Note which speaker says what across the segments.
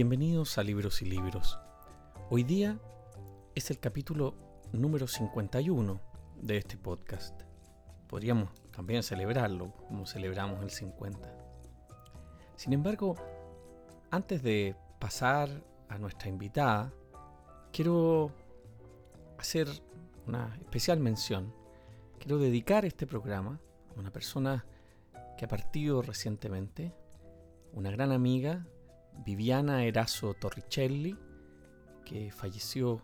Speaker 1: Bienvenidos a Libros y Libros. Hoy día es el capítulo número 51 de este podcast. Podríamos también celebrarlo como celebramos el 50. Sin embargo, antes de pasar a nuestra invitada, quiero hacer una especial mención. Quiero dedicar este programa a una persona que ha partido recientemente, una gran amiga Viviana Eraso Torricelli, que falleció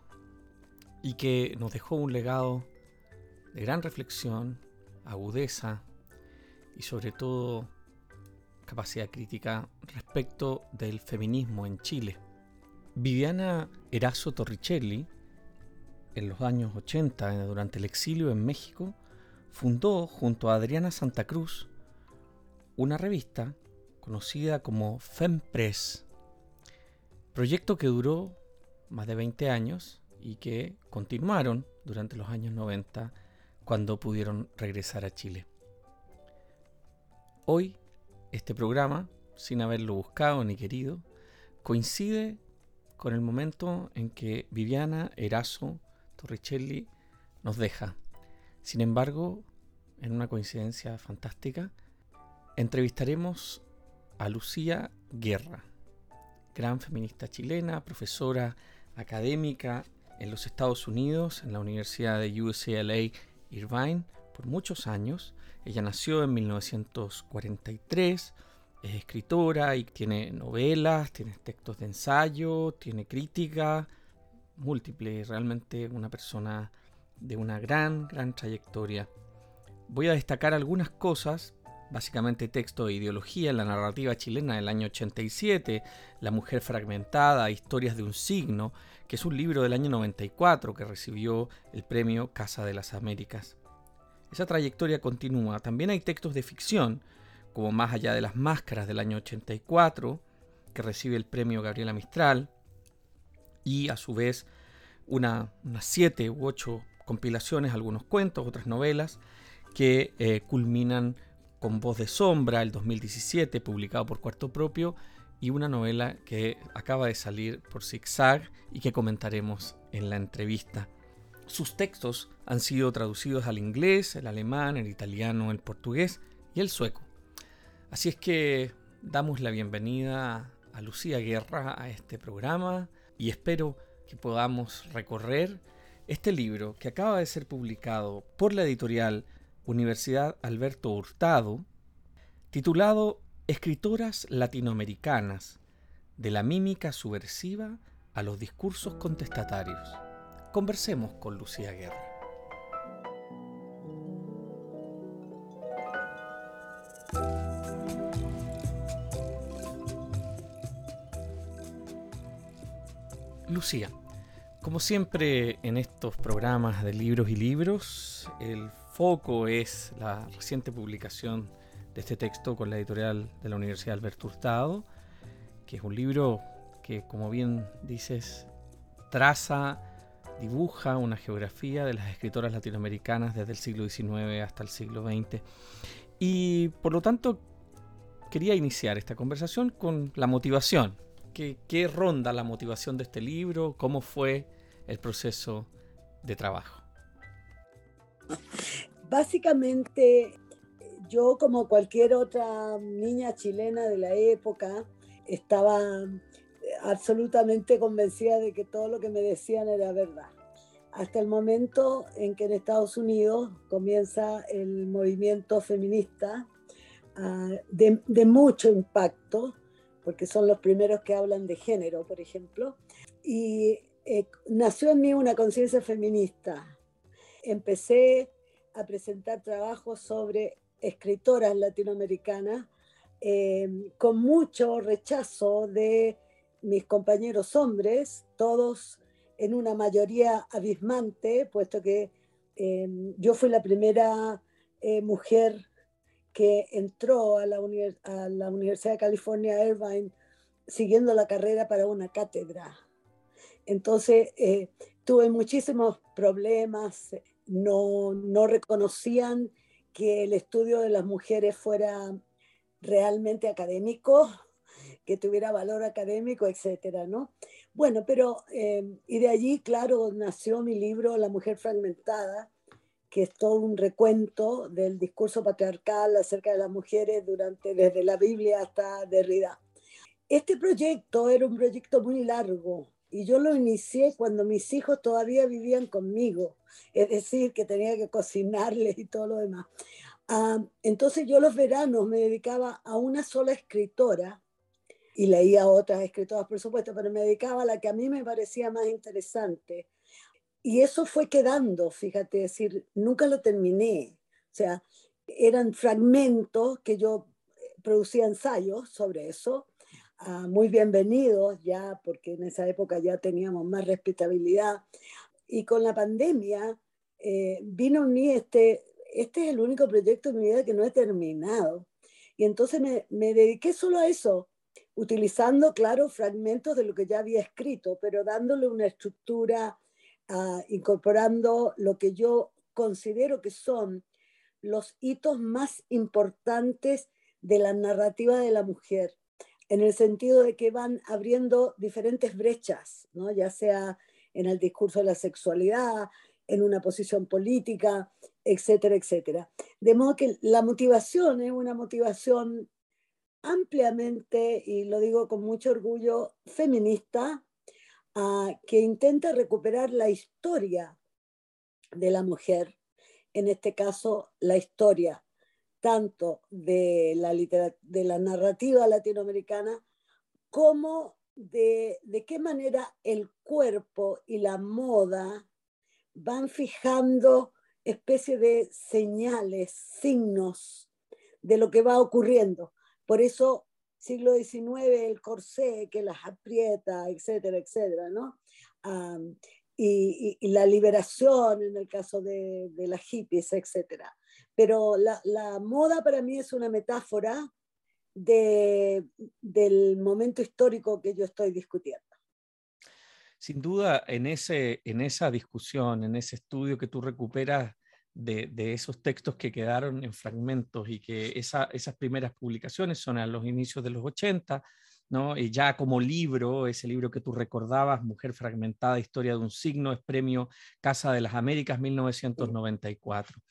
Speaker 1: y que nos dejó un legado de gran reflexión, agudeza y sobre todo capacidad crítica respecto del feminismo en Chile. Viviana Eraso Torricelli, en los años 80, durante el exilio en México, fundó junto a Adriana Santa Cruz una revista conocida como FemPress, Proyecto que duró más de 20 años y que continuaron durante los años 90 cuando pudieron regresar a Chile. Hoy, este programa, sin haberlo buscado ni querido, coincide con el momento en que Viviana Eraso Torricelli nos deja. Sin embargo, en una coincidencia fantástica, entrevistaremos a Lucía Guerra gran feminista chilena, profesora académica en los Estados Unidos, en la Universidad de UCLA Irvine, por muchos años. Ella nació en 1943, es escritora y tiene novelas, tiene textos de ensayo, tiene crítica múltiple, realmente una persona de una gran, gran trayectoria. Voy a destacar algunas cosas básicamente texto de ideología en la narrativa chilena del año 87, La mujer fragmentada, Historias de un signo, que es un libro del año 94 que recibió el premio Casa de las Américas. Esa trayectoria continúa. También hay textos de ficción, como Más allá de las máscaras del año 84, que recibe el premio Gabriela Mistral, y a su vez una, unas siete u ocho compilaciones, algunos cuentos, otras novelas, que eh, culminan con Voz de Sombra, el 2017, publicado por Cuarto Propio, y una novela que acaba de salir por Zigzag y que comentaremos en la entrevista. Sus textos han sido traducidos al inglés, el alemán, el italiano, el portugués y el sueco. Así es que damos la bienvenida a Lucía Guerra a este programa y espero que podamos recorrer este libro que acaba de ser publicado por la editorial Universidad Alberto Hurtado, titulado Escritoras latinoamericanas, de la mímica subversiva a los discursos contestatarios. Conversemos con Lucía Guerra. Lucía, como siempre en estos programas de libros y libros, el foco es la reciente publicación de este texto con la editorial de la Universidad Alberto Hurtado, que es un libro que, como bien dices, traza, dibuja una geografía de las escritoras latinoamericanas desde el siglo XIX hasta el siglo XX. Y por lo tanto, quería iniciar esta conversación con la motivación. ¿Qué, ronda la motivación de este libro? ¿Cómo fue el proceso de trabajo?
Speaker 2: Básicamente, yo como cualquier otra niña chilena de la época, estaba absolutamente convencida de que todo lo que me decían era verdad. Hasta el momento en que en Estados Unidos comienza el movimiento feminista ah, de, mucho impacto, porque son los primeros que hablan de género, por ejemplo, y eh, nació en mí una conciencia feminista empecé a presentar trabajos sobre escritoras latinoamericanas eh, con mucho rechazo de mis compañeros hombres, todos en una mayoría abismante, puesto que eh, yo fui la primera eh, mujer que entró a la, a la, Universidad de California Irvine siguiendo la carrera para una cátedra. Entonces, tuve muchísimos problemas no, reconocían que el estudio de las mujeres fuera realmente académico, que tuviera valor académico, etcétera, ¿no? Bueno, pero, eh, y de allí, claro, nació mi libro La mujer fragmentada, que es todo un recuento del discurso patriarcal acerca de las mujeres durante, desde la Biblia hasta Derrida. Este proyecto era un proyecto muy largo y yo lo inicié cuando mis hijos todavía vivían conmigo, es decir, que tenía que cocinarles y todo lo demás. Ah, entonces yo los veranos me dedicaba a una sola escritora y leía otras escritoras, por supuesto, pero me dedicaba a la que a mí me parecía más interesante. Y eso fue quedando, fíjate, decir, nunca lo terminé. O sea, eran fragmentos que yo eh, producía ensayos sobre eso, ah, muy bienvenidos ya, porque en esa época ya teníamos más respetabilidad. Y con la pandemia eh, vino a mí este, este es el único proyecto de mi vida que no he terminado. Y entonces me, me dediqué solo a eso, utilizando, claro, fragmentos de lo que ya había escrito, pero dándole una estructura, uh, incorporando lo que yo considero que son los hitos más importantes de la narrativa de la mujer, en el sentido de que van abriendo diferentes brechas, ¿no? ya sea en el discurso de la sexualidad, en una posición política, etcétera, etcétera. De modo que la motivación es una motivación ampliamente, y lo digo con mucho orgullo, feminista, uh, que intenta recuperar la historia de la mujer, en este caso la historia tanto de la, de la narrativa latinoamericana como de, de qué manera el cuerpo y la moda van fijando especie de señales, signos de lo que va ocurriendo. Por eso, siglo XIX, el corsé que las aprieta, etcétera, etcétera, ¿no? y, la liberación en el caso de, de las hippies, etcétera. Pero la, moda para mí es una metáfora de, del momento histórico que yo estoy discutiendo.
Speaker 1: Sin duda, en, ese, en esa discusión, en ese estudio que tú recuperas de, de esos textos que quedaron en fragmentos y que esa, esas primeras publicaciones son a los inicios de los 80, ¿no? Y ya como libro, ese libro que tú recordabas, Mujer Fragmentada, Historia de un Signo, es premio Casa de las Américas 1994.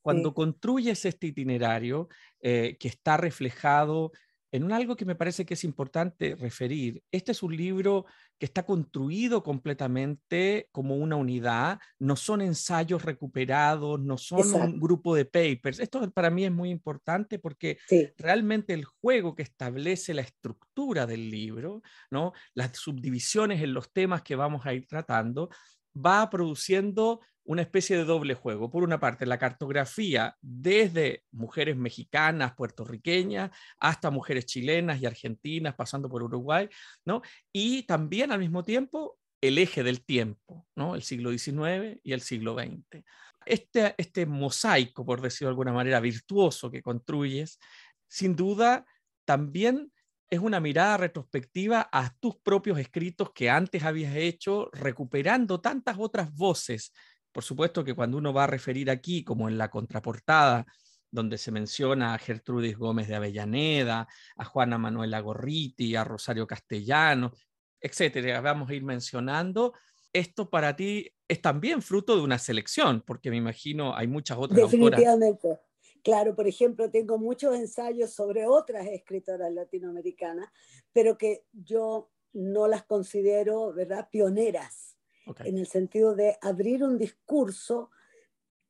Speaker 1: Cuando construyes este itinerario eh, que está reflejado en un algo que me parece que es importante referir, este es un libro que está construido completamente como una unidad, no son ensayos recuperados, no son un grupo de papers. Esto para mí es muy importante porque realmente el juego que establece la estructura del libro, ¿no? las subdivisiones en los temas que vamos a ir tratando, va produciendo una especie de doble juego. Por una parte, la cartografía desde mujeres mexicanas, puertorriqueñas, hasta mujeres chilenas y argentinas, pasando por Uruguay, ¿no? Y también al mismo tiempo el eje del tiempo, ¿no? El siglo XIX y el siglo XX. Este, este mosaico, por decirlo de alguna manera, virtuoso que construyes, sin duda también es una mirada retrospectiva a tus propios escritos que antes habías hecho, recuperando tantas otras voces por supuesto que cuando uno va a referir aquí, como en la contraportada, donde se menciona a Gertrudis Gómez de Avellaneda, a Juana Manuela Gorriti, a Rosario Castellano, etcétera, vamos a ir mencionando. Esto para ti es también fruto de una selección, porque me imagino hay muchas otras
Speaker 2: Definitivamente. Claro, por ejemplo, tengo muchos ensayos sobre otras escritoras latinoamericanas, pero que yo no las considero, ¿verdad?, pioneras en el sentido de abrir un discurso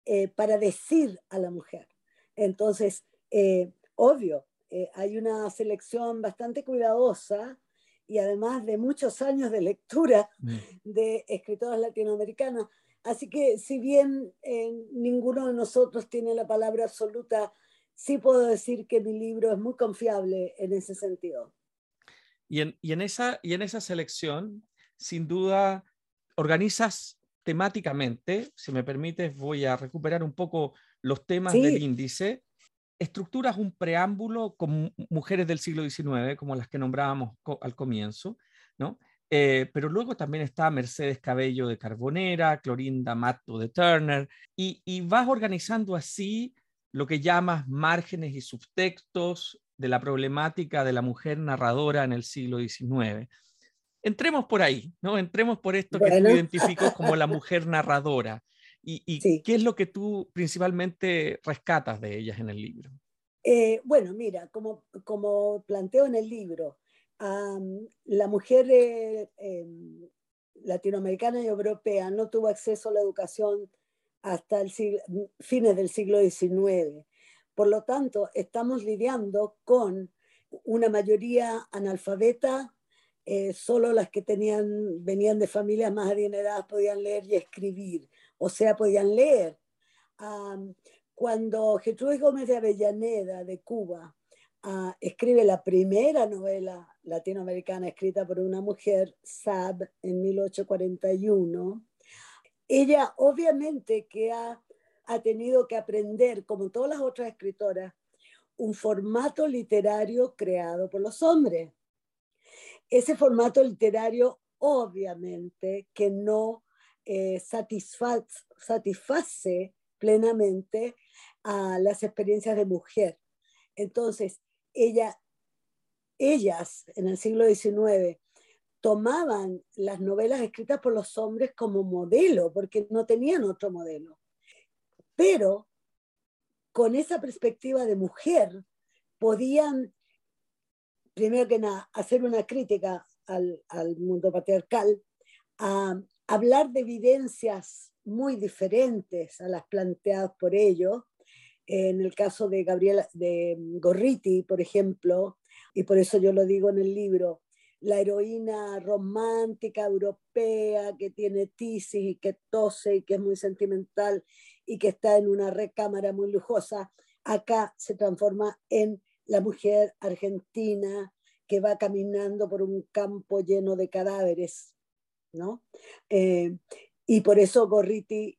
Speaker 2: eh, para decir a la mujer. Entonces, eh, obvio, eh, hay una selección bastante cuidadosa y además de muchos años de lectura mm. de escritoras latinoamericanas. Así que si bien ninguno de nosotros tiene la palabra absoluta, sí puedo decir que mi libro es muy confiable en ese sentido.
Speaker 1: Y en, y en, esa, y en esa selección, sin duda, organizas temáticamente, si me permites, voy a recuperar un poco los temas del índice. Estructuras un preámbulo con mujeres del siglo XIX, como las que nombrábamos al comienzo, ¿no? Eh, pero luego también está Mercedes Cabello de Carbonera, Clorinda Mato de Turner, y, y vas organizando así lo que llamas márgenes y subtextos, de la problemática de la mujer narradora en el siglo XIX. Entremos por ahí, ¿no? Entremos por esto que tú identificas como la mujer narradora. ¿Y, qué es lo que tú principalmente rescatas de ellas en el libro?
Speaker 2: Eh, bueno, mira, como, como planteo en el libro, la mujer eh, em, latinoamericana y europea no tuvo acceso a la educación hasta el fines del siglo XIX. Por lo tanto, estamos lidiando con una mayoría analfabeta, eh, solo las que tenían, venían de familias más adineradas podían leer y escribir o sea, podían leer. cuando Jesús Gómez de Avellaneda, de Cuba, ah, escribe la primera novela latinoamericana escrita por una mujer, Sab, en 1841, ella obviamente que ha, ha tenido que aprender, como todas las otras escritoras, un formato literario creado por los hombres. Ese formato literario obviamente que no eh, satisface, plenamente a las experiencias de mujer. Entonces, ella, ellas en el siglo XIX tomaban las novelas escritas por los hombres como modelo, porque no tenían otro modelo. Pero con esa perspectiva de mujer, podían, primero que nada, hacer una crítica al, al mundo patriarcal, a, hablar de evidencias muy diferentes a las planteadas por ellos. En el caso de Gabriela de Gorriti, por ejemplo, y por eso yo lo digo en el libro, la heroína romántica europea que tiene tisis y que tose y que es muy sentimental y que está en una recámara muy lujosa, acá se transforma en la mujer argentina que va caminando por un campo lleno de cadáveres ¿no? Eh, y por eso Gorriti,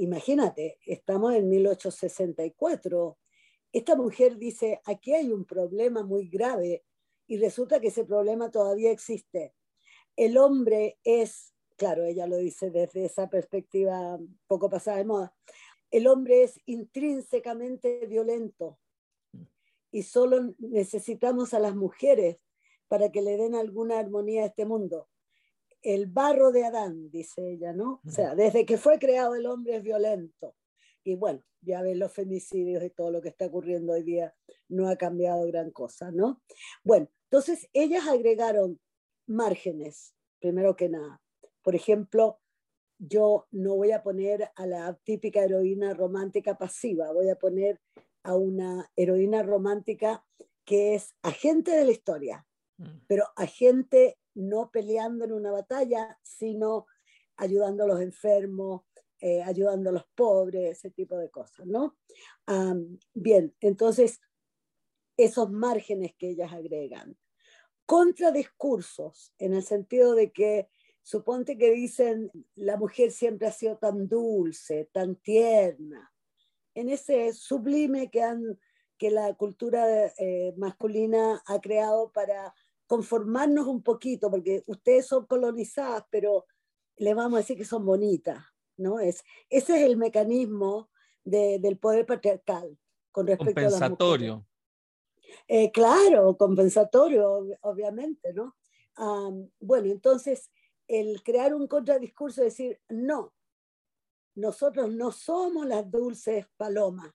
Speaker 2: imagínate, estamos en 1864. Esta mujer dice, aquí hay un problema muy grave y resulta que ese problema todavía existe. El hombre es, claro, ella lo dice desde esa perspectiva poco pasada de moda, el hombre es intrínsecamente violento y solo necesitamos a las mujeres para que le den alguna armonía a este mundo el barro de Adán, dice ella, ¿no? O sea, desde que fue creado el hombre es violento. Y bueno, ya ven los femicidios y todo lo que está ocurriendo hoy día, no ha cambiado gran cosa, ¿no? Bueno, entonces ellas agregaron márgenes, primero que nada. Por ejemplo, yo no voy a poner a la típica heroína romántica pasiva, voy a poner a una heroína romántica que es agente de la historia, mm. pero agente no peleando en una batalla, sino ayudando a los enfermos, eh, ayudando a los pobres, ese tipo de cosas, ¿no? bien, entonces, esos márgenes que ellas agregan. Contradiscursos, en el sentido de que, suponte que dicen, la mujer siempre ha sido tan dulce, tan tierna, en ese sublime que, han, que la cultura eh, masculina ha creado para conformarnos un poquito, porque ustedes son colonizadas, pero le vamos a decir que son bonitas, ¿no? Es, ese es el mecanismo del poder patriarcal con respecto
Speaker 1: compensatorio. a
Speaker 2: eh, claro, compensatorio, obviamente, ¿no? bueno, entonces, el crear un contradiscurso, decir, no, nosotros no somos las dulces palomas,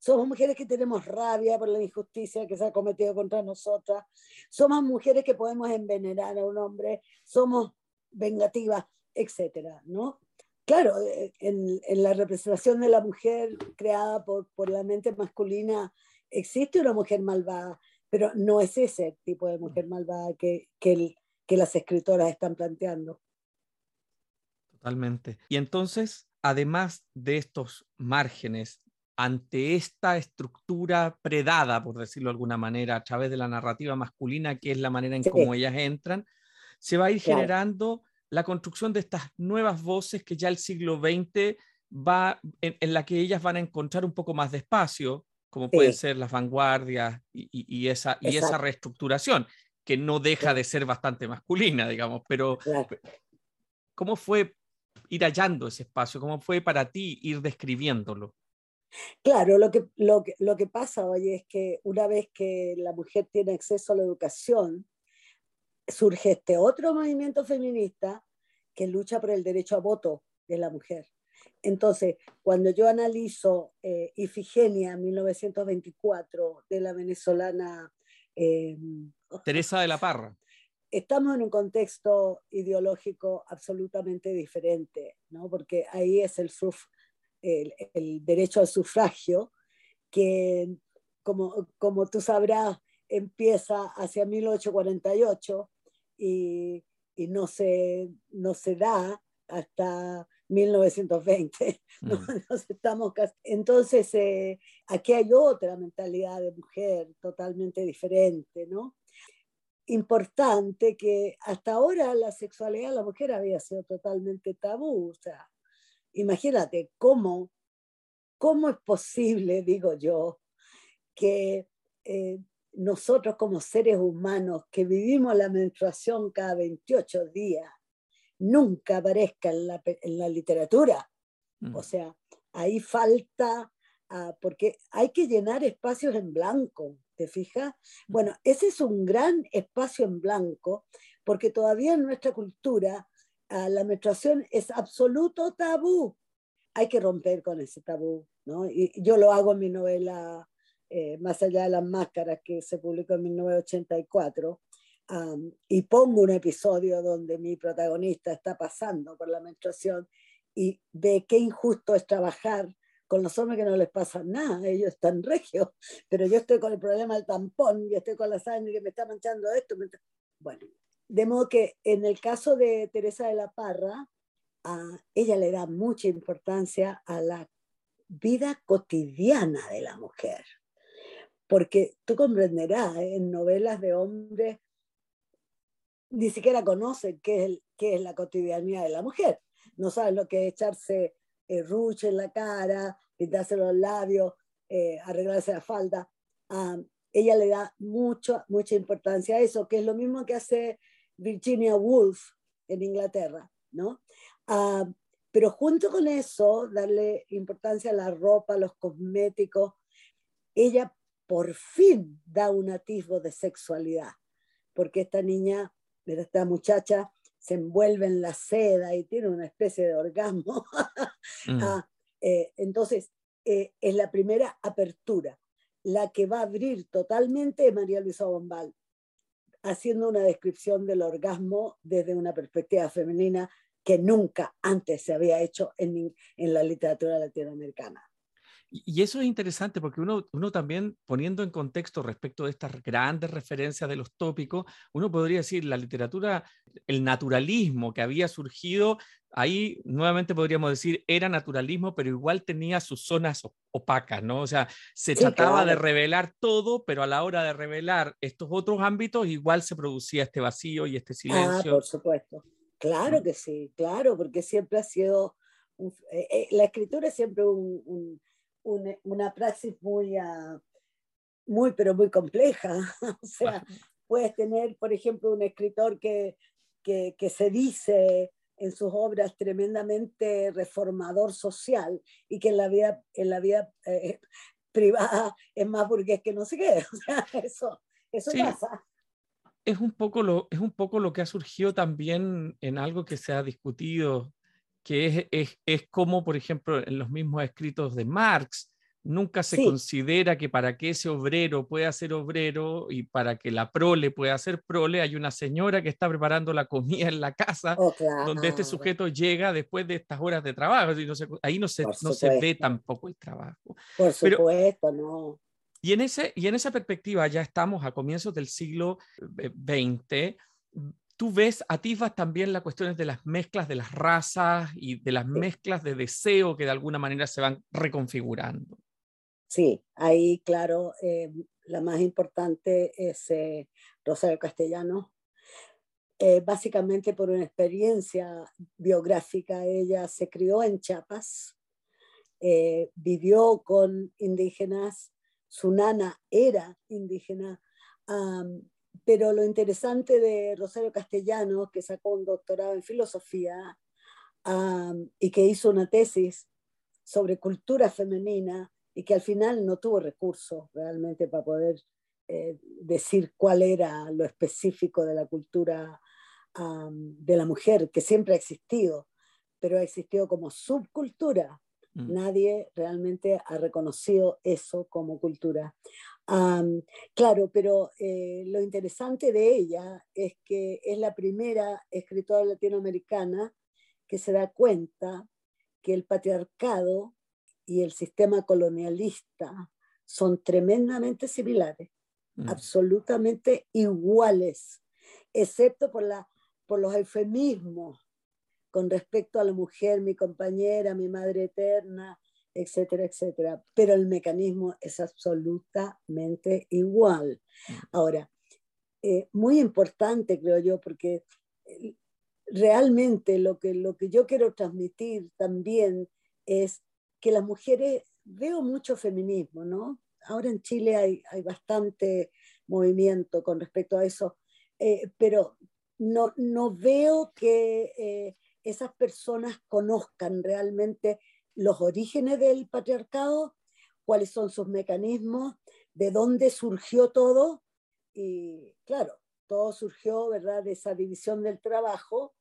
Speaker 2: somos mujeres que tenemos rabia por la injusticia que se ha cometido contra nosotras. Somos mujeres que podemos envenenar a un hombre. Somos vengativas, etcétera, ¿no? Claro, eh, en, la representación de la mujer creada por, por la mente masculina existe una mujer malvada, pero no es ese tipo de mujer malvada que, que, que las escritoras están planteando.
Speaker 1: Totalmente. Y entonces, además de estos márgenes ante esta estructura predada, por decirlo de alguna manera, a través de la narrativa masculina, que es la manera en cómo ellas entran, se va a ir generando la construcción de estas nuevas voces que ya el siglo XX va, en, la que ellas van a encontrar un poco más de espacio, como pueden ser las vanguardias y, esa, y esa reestructuración, que no deja de ser bastante masculina, digamos, pero ¿cómo fue ir hallando ese espacio? ¿Cómo fue para ti ir describiéndolo?
Speaker 2: Claro, lo que, lo, que, lo que pasa hoy es que una vez que la mujer tiene acceso a la educación, surge este otro movimiento feminista que lucha por el derecho a voto de la mujer. Entonces, cuando yo analizo eh, Ifigenia 1924 de la venezolana
Speaker 1: eh, Teresa de la Parra,
Speaker 2: estamos en un contexto ideológico absolutamente diferente, ¿no? porque ahí es el, el, derecho al sufragio, que como, como tú sabrás, empieza hacia 1848 y, y no, se, no se da hasta 1920. Mm. estamos Entonces, eh, aquí hay otra mentalidad de mujer totalmente diferente, ¿no? Importante que hasta ahora la sexualidad de la mujer había sido totalmente tabú. O sea, imagínate cómo, cómo es posible, digo yo, que eh, nosotros como seres humanos que vivimos la menstruación cada 28 días, nunca aparezca en la, literatura. Mm. O sea, ahí falta, ah, porque hay que llenar espacios en blanco, ¿te fijas? Mm. Bueno, ese es un gran espacio en blanco, porque todavía en nuestra cultura ah, la menstruación es absoluto tabú. Hay que romper con ese tabú, ¿no? Y yo lo hago en mi novela eh, Más allá de las máscaras, que se publicó en 1984 y pongo un episodio donde mi protagonista está pasando por la menstruación y ve qué injusto es trabajar con los hombres que no les pasa nada, ellos están regios, pero yo estoy con el problema del tampón, y estoy con la sangre que me está manchando esto. Bueno, de modo que en el caso de Teresa de la Parra, ella le da mucha importancia a la vida cotidiana de la mujer, porque tú comprenderás, ¿eh? en novelas de hombres ni siquiera conocen qué es, qué es la cotidianidad de la mujer. No saben lo que es echarse eh, ruche en la cara, pintarse los labios, eh, arreglarse la falda. ella le da mucho, mucha importancia a eso, que es lo mismo que hace Virginia Woolf en Inglaterra, ¿no? pero junto con eso, darle importancia a la ropa, a los cosméticos, ella por fin da un atisbo de sexualidad, porque esta niña esta muchacha se envuelve en la seda y tiene una especie de orgasmo. Mm. Ah, eh, entonces, eh, es la primera apertura. La que va a abrir totalmente María Luisa Bombal, haciendo una descripción del orgasmo desde una perspectiva femenina que nunca antes se había hecho en, la literatura latinoamericana.
Speaker 1: Y eso es interesante porque uno, uno también poniendo en contexto respecto de estas grandes referencias de los tópicos, uno podría decir la literatura, el naturalismo que había surgido, ahí nuevamente podríamos decir era naturalismo, pero igual tenía sus zonas opacas, ¿no? O sea, se trataba de revelar todo, pero a la hora de revelar estos otros ámbitos igual se producía este vacío y este ah, silencio.
Speaker 2: Ah, por supuesto. Claro que sí, claro, porque siempre ha sido, eh, eh, la escritura es siempre un una, praxis muy, ah, muy, pero muy compleja. o sea, puedes tener, por ejemplo, un escritor que, que, que se dice en sus obras tremendamente reformador social y que en la vida, en la vida eh, privada es más burgués que no sé qué. O sea, eso, eso pasa.
Speaker 1: Es un, poco lo, es un poco lo que ha surgido también en algo que se ha discutido que es, es, como, por ejemplo, en los mismos escritos de Marx, nunca se considera que para que ese obrero pueda ser obrero y para que la prole pueda ser prole, hay una señora que está preparando la comida en la casa, oh, donde este sujeto llega después de estas horas de trabajo. Y no ahí no se, no se ve tampoco el trabajo.
Speaker 2: Por supuesto, no.
Speaker 1: Y en, ese, y en esa perspectiva ya estamos a comienzos del siglo XX tú ves, atisbas también las cuestiones de las mezclas de las razas y de las mezclas de deseo que de alguna manera se van reconfigurando.
Speaker 2: Sí, ahí, claro, eh, la más importante es eh, Rosario Castellano. Eh, básicamente por una experiencia biográfica, ella se crió en Chiapas, vivió con indígenas, su nana era indígena, pero lo interesante de Rosario Castellanos, que sacó un doctorado en filosofía y que hizo una tesis sobre cultura femenina y que al final no tuvo recursos realmente para poder eh, decir cuál era lo específico de la cultura de la mujer, que siempre ha existido, pero ha existido como subcultura. Mm. Nadie realmente ha reconocido eso como cultura. claro, pero eh, lo interesante de ella es que es la primera escritora latinoamericana que se da cuenta que el patriarcado y el sistema colonialista son tremendamente similares, mm. absolutamente iguales, excepto por, la, por los eufemismos con respecto a la mujer, mi compañera, mi madre eterna, etcétera, etcétera. Pero el mecanismo es absolutamente igual. Mm. Ahora, eh, muy importante, creo yo, porque eh, realmente lo que, lo que yo quiero transmitir también es que las mujeres, veo mucho feminismo, ¿no? Ahora en Chile hay, bastante movimiento con respecto a eso, eh, pero no, no veo que eh, esas personas conozcan realmente los orígenes del patriarcado, cuáles son sus mecanismos, de dónde surgió todo. Y claro, todo surgió, ¿verdad?, de esa división del trabajo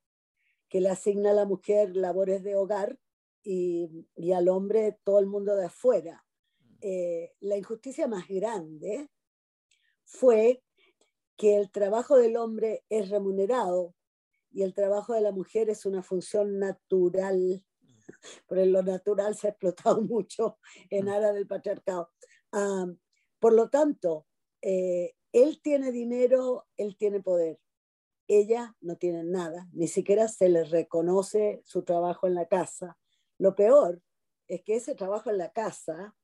Speaker 2: que le asigna a la mujer labores de hogar y, y al hombre todo el mundo de afuera. Mm. Eh, la injusticia más grande fue que el trabajo del hombre es remunerado y el trabajo de la mujer es una función natural. Por lo natural se ha explotado mucho en mm. aras del patriarcado. Ah, por lo tanto, eh, él tiene dinero, él tiene poder ella no tiene nada, ni siquiera se le reconoce su trabajo en la casa. Lo peor es que ese trabajo en la casa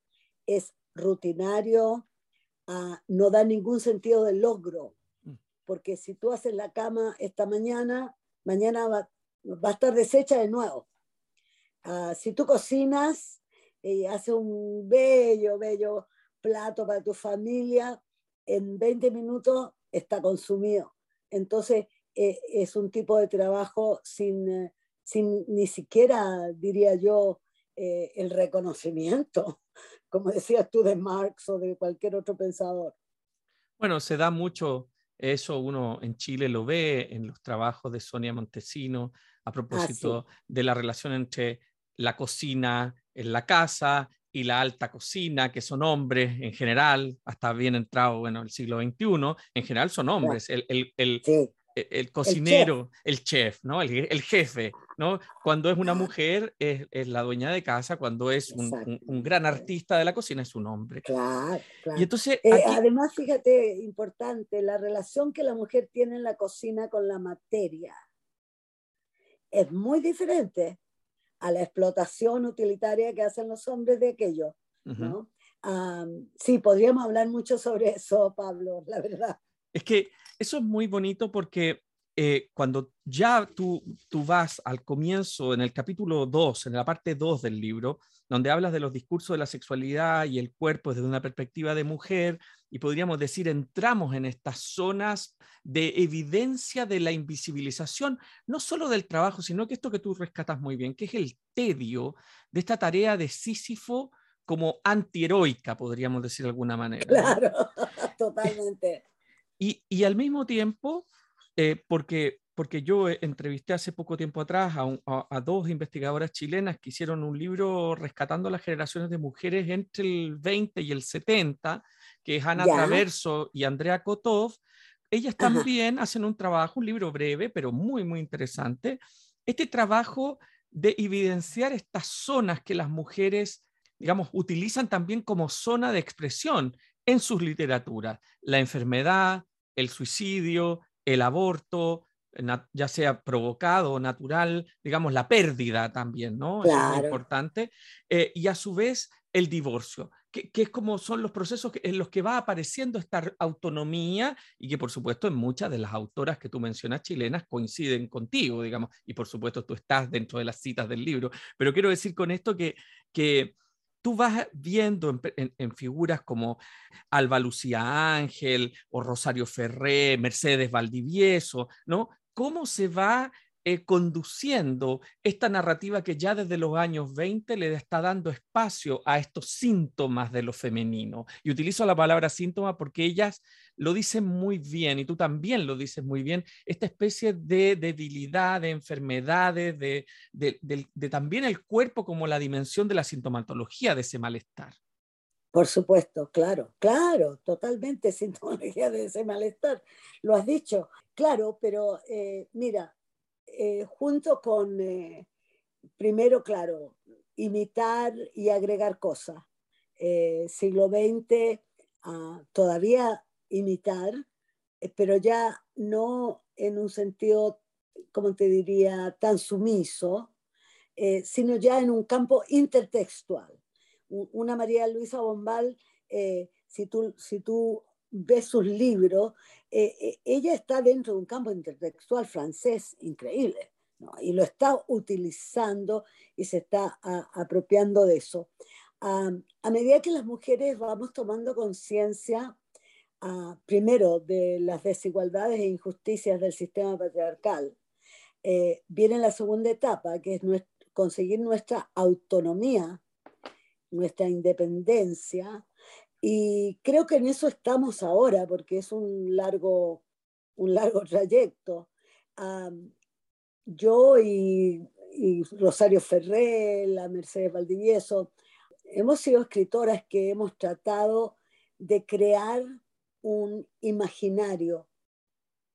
Speaker 2: es rutinario, ah, no da ningún sentido de logro, mm. porque si tú haces la cama esta mañana, mañana va, a estar deshecha de nuevo. Ah, si tú cocinas y haces un bello, bello plato para tu familia, en 20 minutos está consumido. Entonces, eh, es un tipo de trabajo sin, eh, sin ni siquiera, diría yo, eh, el reconocimiento, como decías tú de Marx o de cualquier otro pensador.
Speaker 1: Bueno, se da mucho eso, uno en Chile lo ve en los trabajos de Sonia Montesino a propósito ah, de la relación entre la cocina en la casa y la alta cocina, que son hombres en general, hasta bien entrado, bueno, el siglo XXI, en general son hombres. El, el, el, e, el cocinero, el chef, ¿no? El, jefe, ¿no? Cuando es una mujer es, la dueña de casa, cuando es un, gran artista de la cocina es un hombre.
Speaker 2: Claro,
Speaker 1: Y entonces,
Speaker 2: eh, además, fíjate, importante, la relación que la mujer tiene en la cocina con la materia es muy diferente a la explotación utilitaria que hacen los hombres de aquello, ¿no? sí, podríamos hablar mucho sobre eso, Pablo, la verdad.
Speaker 1: Es que eso es muy bonito porque eh, cuando ya tú, tú vas al comienzo, en el capítulo 2, en la parte 2 del libro, donde hablas de los discursos de la sexualidad y el cuerpo desde una perspectiva de mujer, y podríamos decir, entramos en estas zonas de evidencia de la invisibilización, no solo del trabajo, sino que esto que tú rescatas muy bien, que es el tedio de esta tarea de Sísifo como antiheroica, podríamos decir de alguna manera.
Speaker 2: Claro, totalmente.
Speaker 1: Y, al mismo tiempo, eh, porque, porque yo entrevisté hace poco tiempo atrás a, dos investigadoras chilenas que hicieron un libro rescatando las generaciones de mujeres entre el 20 y el 70, que es Ana Traverso y Andrea Kotov. Ellas también hacen un trabajo, un libro breve, pero muy, muy interesante. Este trabajo de evidenciar estas zonas que las mujeres, digamos, utilizan también como zona de expresión en sus literaturas. La enfermedad, el suicidio, el aborto, ya sea provocado o natural, digamos, la pérdida también, ¿no? Es muy importante. Eh, y a su vez, el divorcio, que, es como son los procesos en los que va apareciendo esta autonomía y que, por supuesto, en muchas de las autoras que tú mencionas chilenas coinciden contigo, digamos, y por supuesto tú estás dentro de las citas del libro. Pero quiero decir con esto que, que tú vas viendo en, figuras como Alba Lucía Ángel o Rosario Ferré, Mercedes Valdivieso, ¿no? Cómo se va eh, conduciendo esta narrativa que ya desde los años 20 le está dando espacio a estos síntomas de lo femenino. Y utilizo la palabra síntoma porque ellas lo dicen muy bien y tú también lo dices muy bien, esta especie de debilidad, de enfermedades, de, también el cuerpo como la dimensión de la sintomatología de ese malestar.
Speaker 2: Por supuesto, claro, claro, totalmente sintomatología de ese malestar. Lo has dicho, claro, pero eh, mira, eh, junto con, eh, primero, claro, imitar y agregar cosas. siglo XX, ah, todavía imitar, pero ya no en un sentido, como te diría, tan sumiso, sino ya en un campo intertextual una María Luisa Bombal, eh, si, tú, si tú ves sus libros, eh, eh, ella está dentro de un campo intertextual francés increíble, y lo está utilizando y se está apropiando de eso. a medida que las mujeres vamos tomando conciencia, ah, primero, de las desigualdades e injusticias del sistema patriarcal, viene la segunda etapa, que es conseguir nuestra autonomía nuestra independencia. Y creo que en eso estamos ahora, porque es un largo, un largo trayecto. yo y, Rosario Ferrer, la Mercedes Valdivieso, hemos sido escritoras que hemos tratado de crear un imaginario,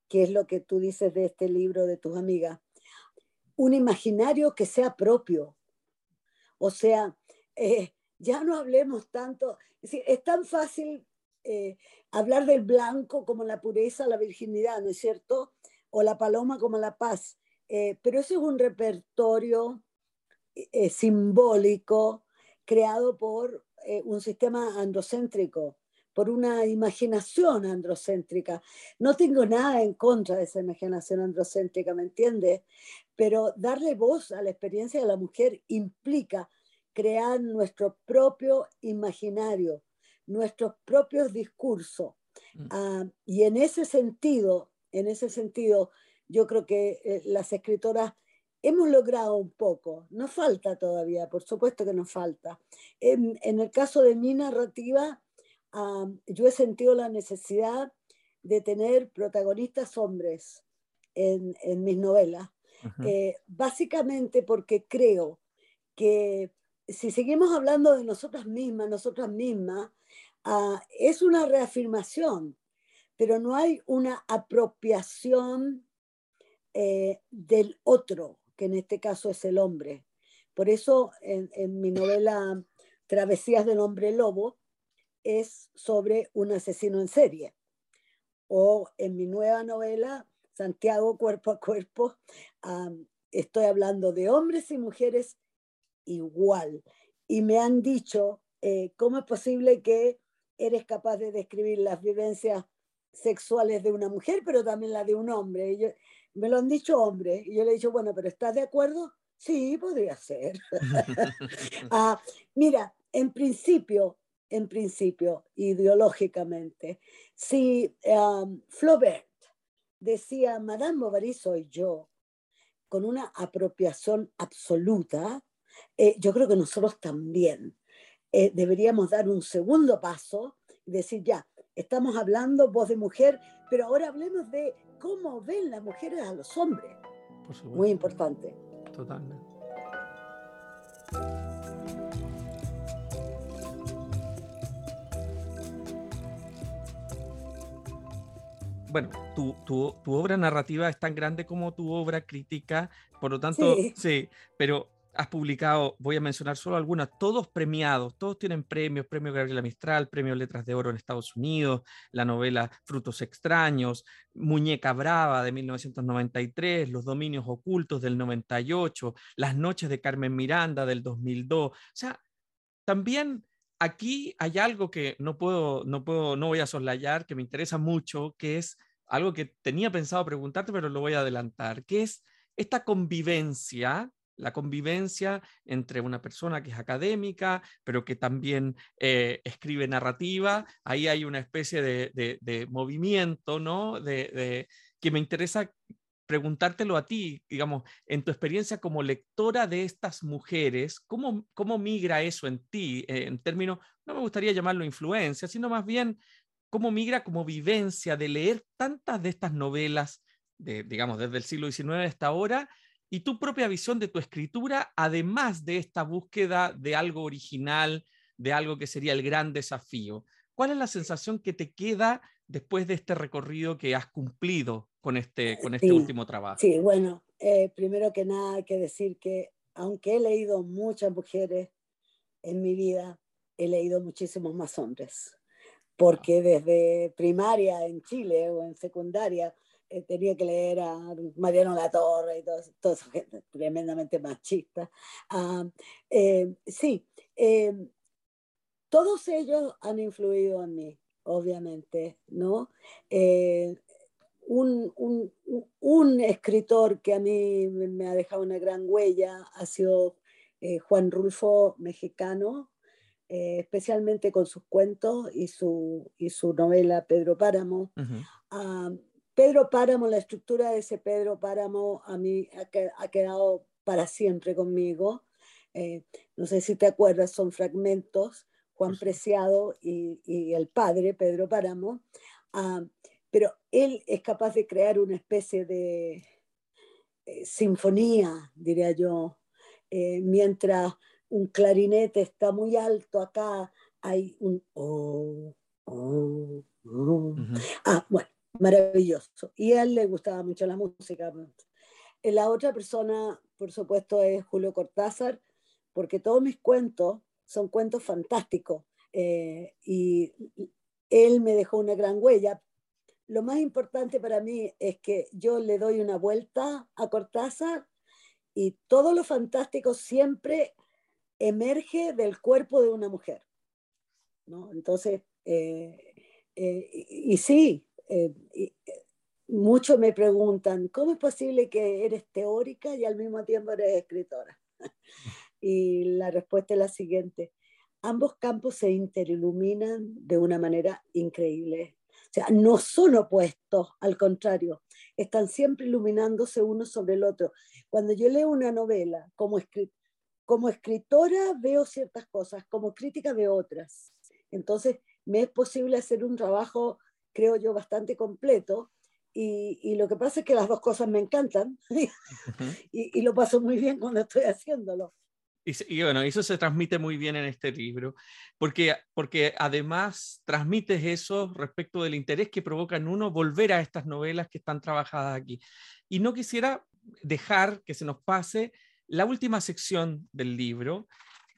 Speaker 2: que es lo que tú dices de este libro de tus amigas, un imaginario que sea propio. O sea, eh, ya no hablemos tanto, es, tan fácil eh, hablar del blanco como la pureza, la virginidad, ¿no es cierto? O la paloma como la paz, eh, pero ese es un repertorio eh, simbólico creado por un sistema androcéntrico, por una imaginación androcéntrica. No tengo nada en contra de esa imaginación androcéntrica, ¿me entiendes? Pero darle voz a la experiencia de la mujer implica crear nuestro propio imaginario, nuestros propios discursos. Mm. Ah, y en ese sentido, en ese sentido, yo creo que eh, las escritoras hemos logrado un poco, nos falta todavía, por supuesto que nos falta. En, el caso de mi narrativa, ah, yo he sentido la necesidad de tener protagonistas hombres en, mis novelas, eh, básicamente porque creo que si seguimos hablando de nosotras mismas, nosotras mismas, ah, es una reafirmación, pero no hay una apropiación eh, del otro, que en este caso es el hombre. Por eso en, en mi novela Travesías del hombre lobo es sobre un asesino en serie. O en mi nueva novela, Santiago Cuerpo a Cuerpo, estoy hablando de hombres y mujeres igual. Y me han dicho, eh, ¿cómo es posible que eres capaz de describir las vivencias sexuales de una mujer, pero también la de un hombre? Y me lo han dicho hombres. Y yo le he dicho, bueno, pero ¿estás de acuerdo? Sí, podría ser. ah, mira, en principio, en principio, ideológicamente, si um, Flaubert decía, Madame Bovary soy yo, con una apropiación absoluta, eh, yo creo que nosotros también eh, deberíamos dar un segundo paso y decir, ya, estamos hablando voz de mujer, pero ahora hablemos de cómo ven las mujeres a los hombres. Muy importante.
Speaker 1: Totalmente. bueno, tu, tu, tu, obra narrativa es tan grande como tu obra crítica, por lo tanto, sí, sí pero has publicado, voy a mencionar solo algunas, todos premiados, todos tienen premios, premio Gabriela Mistral, premio Letras de Oro en Estados Unidos, la novela Frutos Extraños, Muñeca Brava de 1993, Los Dominios Ocultos del 98, Las Noches de Carmen Miranda del 2002. O sea, también aquí hay algo que no puedo, no puedo, no voy a soslayar, que me interesa mucho, que es algo que tenía pensado preguntarte, pero lo voy a adelantar, que es esta convivencia la convivencia entre una persona que es académica, pero que también eh, escribe narrativa. Ahí hay una especie de, movimiento, ¿no? De, que me interesa preguntártelo a ti, digamos, en tu experiencia como lectora de estas mujeres, ¿cómo, cómo migra eso en ti? Eh, en términos, no me gustaría llamarlo influencia, sino más bien, ¿cómo migra como vivencia de leer tantas de estas novelas, de, digamos, desde el siglo XIX hasta ahora, y tu propia visión de tu escritura, además de esta búsqueda de algo original, de algo que sería el gran desafío? ¿Cuál es la sensación que te queda después de este recorrido que has cumplido con este, con este último trabajo?
Speaker 2: Sí, bueno, eh, primero que nada hay que decir que aunque he leído muchas mujeres en mi vida, he leído muchísimos más hombres, porque desde primaria en Chile o en secundaria tenía que leer a Mariano Latorre y todo, todo eso, gente tremendamente machista. Ah, eh, sí, todos ellos han influido en mí, obviamente, ¿no? un, escritor que a mí me ha dejado una gran huella ha sido eh, Juan Rulfo, mexicano, eh, especialmente con sus cuentos y su, y su novela Pedro Páramo. Pedro Páramo, la estructura de ese Pedro Páramo a mí ha, quedado para siempre conmigo. Eh, no sé si te acuerdas, son fragmentos, Juan Preciado y, y el padre, Pedro Páramo. Ah, pero él es capaz de crear una especie de eh, sinfonía, diría yo, eh, mientras un clarinete está muy alto acá, hay un oh, oh, oh. Ah, bueno, maravilloso. Y a él le gustaba mucho la música. La otra persona, por supuesto, es Julio Cortázar, porque todos mis cuentos son cuentos fantásticos. Eh, y él me dejó una gran huella, lo más importante para mí es que yo le doy una vuelta a Cortázar y todo lo fantástico siempre emerge del cuerpo de una mujer. ¿no? Entonces, eh, eh, y, sí, eh, muchos me preguntan, ¿cómo es posible que eres teórica y al mismo tiempo eres escritora? y la respuesta es la siguiente, ambos campos se interiluminan de una manera increíble. O sea, no son opuestos, al contrario, están siempre iluminándose uno sobre el otro. Cuando yo leo una novela, como, como escritora veo ciertas cosas, como crítica veo otras. Entonces, me es posible hacer un trabajo, creo yo, bastante completo. Y, lo que pasa es que las dos cosas me encantan y, y lo paso muy bien cuando estoy haciéndolo.
Speaker 1: Y, bueno, eso se transmite muy bien en este libro, porque, porque además transmites eso respecto del interés que provoca en uno volver a estas novelas que están trabajadas aquí. Y no quisiera dejar que se nos pase la última sección del libro,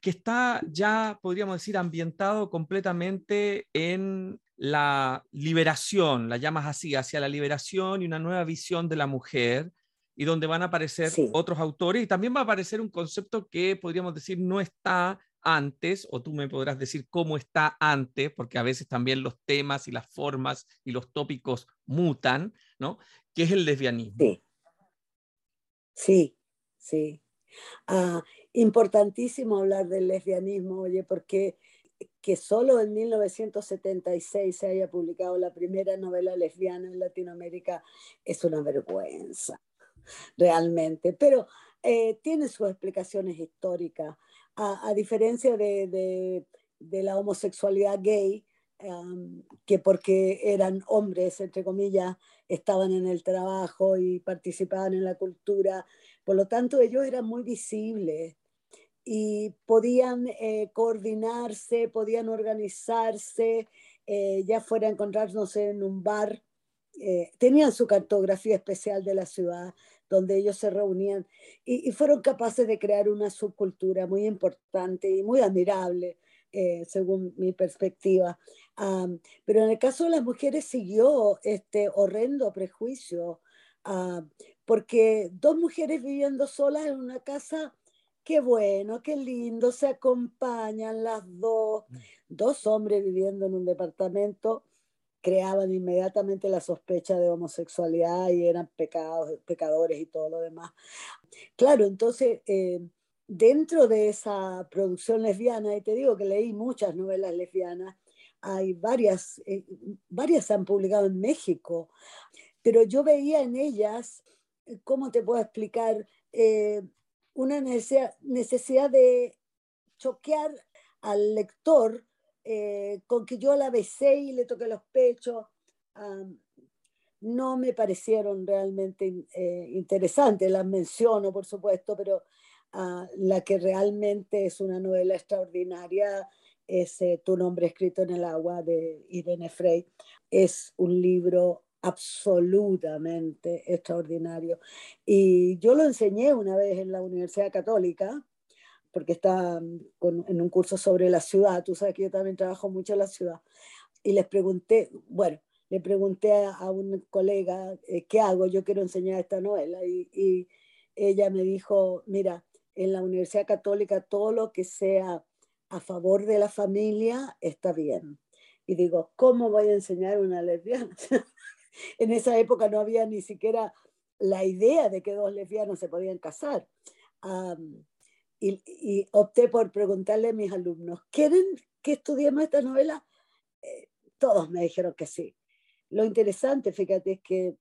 Speaker 1: que está ya, podríamos decir, ambientado completamente en la liberación, la llamas así, hacia la liberación y una nueva visión de la mujer, y donde van a aparecer otros autores y también va a aparecer un concepto que podríamos decir no está antes, o tú me podrás decir cómo está antes, porque a veces también los temas y las formas y los tópicos mutan, ¿no? Que es el lesbianismo.
Speaker 2: Sí, sí, sí. Ah, importantísimo hablar del lesbianismo, oye, porque que solo en 1976 se haya publicado la primera novela lesbiana en Latinoamérica es una vergüenza realmente, pero eh, tiene sus explicaciones históricas. A, diferencia de, la homosexualidad gay, que porque eran hombres, entre comillas, estaban en el trabajo y participaban en la cultura, por lo tanto ellos eran muy visibles y podían eh, coordinarse, podían organizarse, eh, ya fuera a encontrarnos en un bar eh, tenían su cartografía especial de la ciudad, donde ellos se reunían y, fueron capaces de crear una subcultura muy importante y muy admirable, según mi perspectiva. pero en el caso de las mujeres siguió este horrendo prejuicio, porque dos mujeres viviendo solas en una casa, qué bueno, qué lindo, se acompañan las dos, mm. dos hombres viviendo en un departamento creaban inmediatamente la sospecha de homosexualidad y eran pecados, pecadores y todo lo demás. Claro, entonces, eh, dentro de esa producción lesbiana, y te digo que leí muchas novelas lesbianas, hay varias, eh, varias se han publicado en México, pero yo veía en ellas ¿cómo te puedo explicar? Eh, una necesidad, de choquear al lector eh, con que yo la besé y le toqué los pechos. no me parecieron realmente eh, interesantes, las menciono por supuesto, pero ah, la que realmente es una novela extraordinaria es Tu nombre escrito en el agua de Irene Frey. Es un libro absolutamente extraordinario. Y yo lo enseñé una vez en la Universidad Católica, porque está mm, en un curso sobre la ciudad, tú sabes que yo también trabajo mucho en la ciudad, y les pregunté, bueno, le pregunté a, un colega, eh, ¿qué hago? Yo quiero enseñar esta novela. Y, y ella me dijo, mira, en la Universidad Católica todo lo que sea a favor de la familia está bien. Y digo, ¿cómo voy a enseñar una lesbiana? en esa época no había ni siquiera la idea de que dos lesbianos se podían casar. y, opté por preguntarle a mis alumnos, ¿quieren que estudiemos esta novela? Eh, todos me dijeron que sí. Lo interesante, fíjate, es que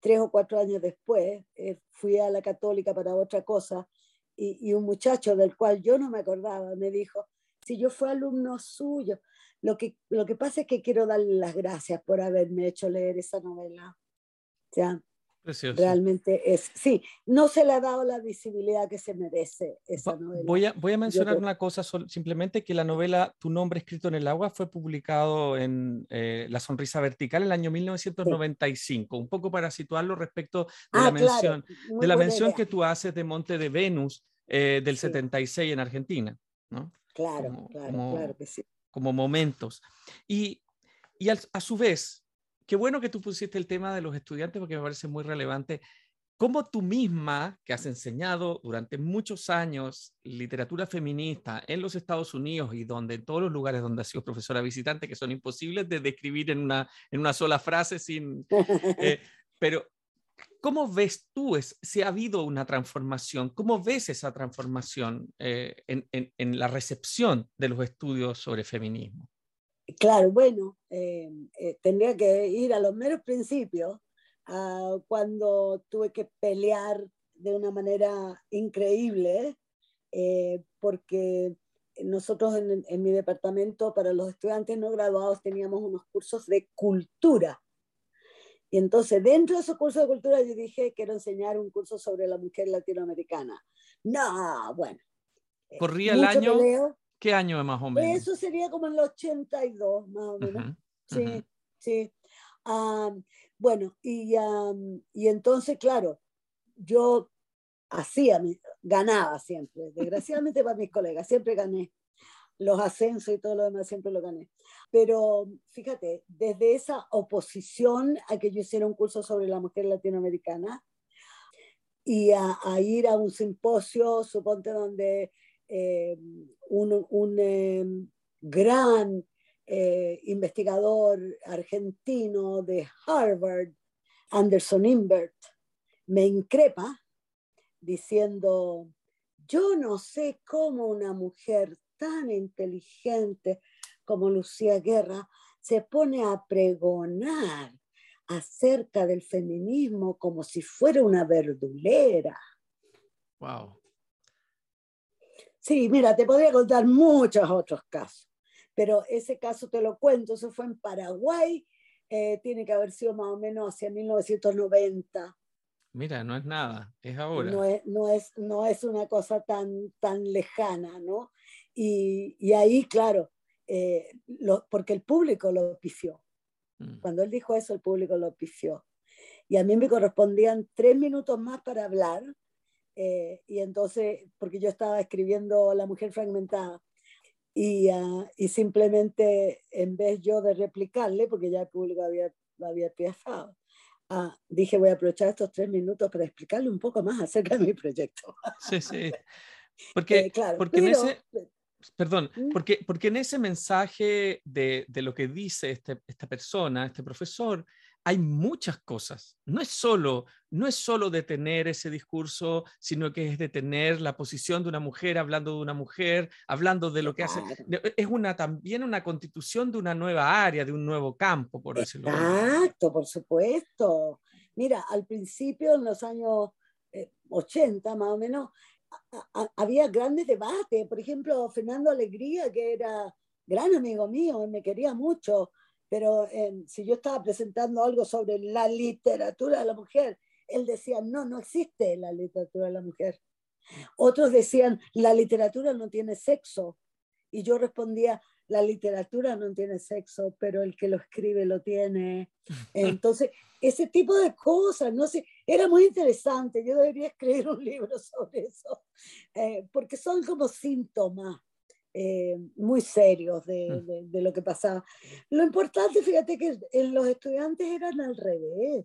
Speaker 2: tres o cuatro años después eh, fui a la católica para otra cosa y, y, un muchacho del cual yo no me acordaba me dijo, si yo fui alumno suyo, lo que, lo que pasa es que quiero darle las gracias por haberme hecho leer esa novela. Ya, realmente es, sí, no se le ha dado la visibilidad que se merece esa novela.
Speaker 1: Voy a, voy a mencionar una cosa, simplemente que la novela Tu nombre escrito en el agua fue publicado en eh, La Sonrisa Vertical en el año 1995, un poco para situarlo respecto de ah, la mención, de la mención que tú haces de Monte de Venus eh, del 76 en Argentina. ¿no?
Speaker 2: Claro, claro, claro que sí
Speaker 1: como momentos. Y, y a su vez, qué bueno que tú pusiste el tema de los estudiantes porque me parece muy relevante. ¿Cómo tú misma, que has enseñado durante muchos años literatura feminista en los Estados Unidos y donde en todos los lugares donde has sido profesora visitante, que son imposibles de describir en una, en una sola frase, sin, eh, pero ¿Cómo ves tú si ha habido una transformación? ¿Cómo ves esa transformación eh, en, la recepción de los estudios sobre feminismo?
Speaker 2: Claro, bueno, eh, eh, tendría que ir a los meros principios, cuando tuve que pelear de una manera increíble, porque nosotros en mi departamento para los estudiantes no graduados teníamos unos cursos de cultura y entonces, dentro de esos cursos de cultura, yo dije, quiero enseñar un curso sobre la mujer latinoamericana. No, bueno.
Speaker 1: Eh, ¿Corría el año? ¿Qué año más o menos?
Speaker 2: Eso sería como en el 82, más o menos. sí, sí. bueno, y, y entonces, claro, yo hacía, ganaba siempre, desgraciadamente para mis colegas, siempre gané los ascensos y todo lo demás siempre lo gané. Pero fíjate, desde esa oposición a que yo hiciera un curso sobre la mujer latinoamericana y a, ir a un simposio, suponte donde eh, un, em, gran eh, investigador argentino de Harvard, Anderson Imbert, me increpa diciendo, yo no sé cómo una mujer tan inteligente como Lucía Guerra se pone a pregonar acerca del feminismo como si fuera una verdulera.
Speaker 1: Wow.
Speaker 2: Sí, mira, te podría contar muchos otros casos, pero ese caso te lo cuento, eso fue en Paraguay, eh, tiene que haber sido más o menos hacia 1990.
Speaker 1: Mira, no es nada, es ahora.
Speaker 2: No es, no es, no es una cosa tan, tan lejana, ¿no? Y, ahí, claro, eh, porque el público lo pifió. Mm. Cuando él dijo eso, el público lo pifió. Y a mí me correspondían tres minutos más para hablar. Eh, y entonces, porque yo estaba escribiendo La mujer fragmentada. Y, ah, y, simplemente, en vez yo de replicarle, porque ya el público había, lo había piafado, ah, dije, voy a aprovechar estos tres minutos para explicarle un poco más acerca de mi proyecto.
Speaker 1: Sí, sí. Porque, eh, claro, porque en ese, Perdón, mm. porque, porque en ese mensaje de, de lo que dice este, esta persona, este profesor, hay muchas cosas. No es solo, no es solo detener ese discurso, sino que es detener la posición de una mujer hablando de una mujer, hablando de lo que hace. Es una también una constitución de una nueva área, de un nuevo campo, por decirlo.
Speaker 2: Exacto, por supuesto. Mira, al principio, en los años 80 eh, más o menos, había grandes debates. Por ejemplo, Fernando Alegría, que era gran amigo mío, me quería mucho, pero si yo estaba presentando algo sobre la literatura de la mujer, él decía, no, no existe la literatura de la mujer. Otros decían, la literatura no tiene sexo. Y yo respondía, la literatura no tiene sexo, pero el que lo escribe lo tiene. Entonces, ese tipo de cosas, no sé, era muy interesante. Yo debería escribir un libro sobre eso, eh, porque son como síntomas eh, muy serios de, mm. de, lo que pasaba. Lo importante, fíjate que los estudiantes eran al revés.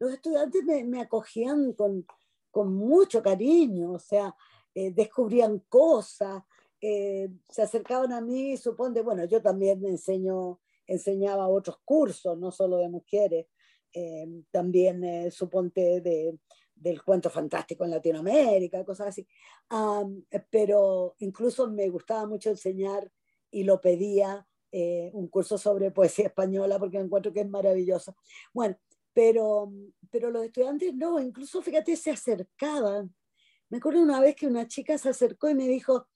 Speaker 2: Los estudiantes me, me acogían con, con mucho cariño, o sea, eh, descubrían cosas, eh, se acercaban a mí, suponte, bueno, yo también enseño, enseñaba otros cursos, no solo de mujeres, eh, también suponte de, del cuento fantástico en Latinoamérica, cosas así, pero incluso me gustaba mucho enseñar y lo pedía un curso sobre poesía española porque encuentro que es maravilloso. Bueno, pero, pero los estudiantes no, incluso fíjate, se acercaban. Me acuerdo una vez que una chica se acercó y me dijo,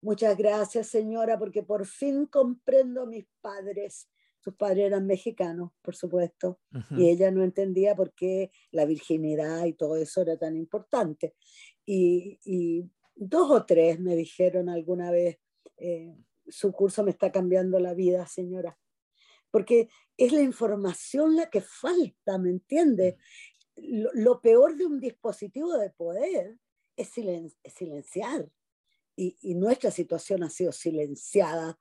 Speaker 2: muchas gracias señora, porque por fin comprendo a mis padres. Sus padres eran mexicanos, por supuesto, y ella no entendía por qué la virginidad y todo eso era tan importante. Y, y dos o tres me dijeron alguna vez, eh, su curso me está cambiando la vida, señora porque es la información la que falta, ¿me entiendes? Lo, peor de un dispositivo de poder es, silenciar. Y, y, nuestra situación ha sido silenciada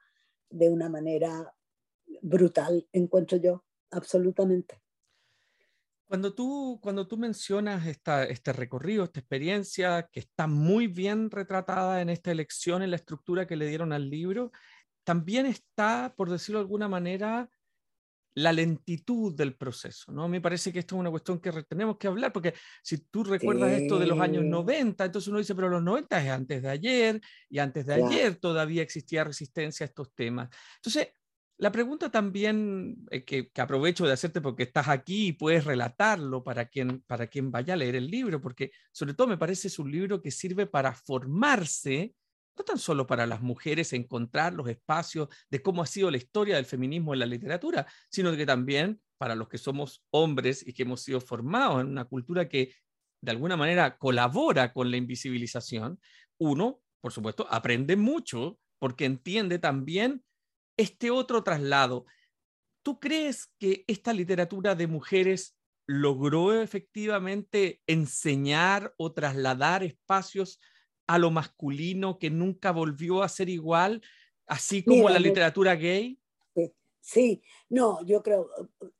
Speaker 2: de una manera brutal, encuentro yo, absolutamente.
Speaker 1: Cuando tú, cuando tú mencionas esta, este recorrido, esta experiencia, que está muy bien retratada en esta elección, en la estructura que le dieron al libro, también está, por decirlo de alguna manera, la lentitud del proceso, ¿no? Me parece que esto es una cuestión que tenemos que hablar, porque si tú recuerdas esto de los años 90, entonces uno dice, pero los 90 es antes de ayer, y antes de ayer todavía existía resistencia a estos temas. Entonces, la pregunta también eh, que, aprovecho de hacerte porque estás aquí y puedes relatarlo para quien, para quien vaya a leer el libro, porque sobre todo me parece es un libro que sirve para formarse no tan solo para las mujeres encontrar los espacios de cómo ha sido la historia del feminismo en la literatura, sino que también para los que somos hombres y que hemos sido formados en una cultura que de alguna manera colabora con la invisibilización, uno, por supuesto, aprende mucho porque entiende también este otro traslado. ¿Tú crees que esta literatura de mujeres logró efectivamente enseñar o trasladar espacios a lo masculino que nunca volvió a ser igual, así como la literatura gay?
Speaker 2: Sí, no, yo creo,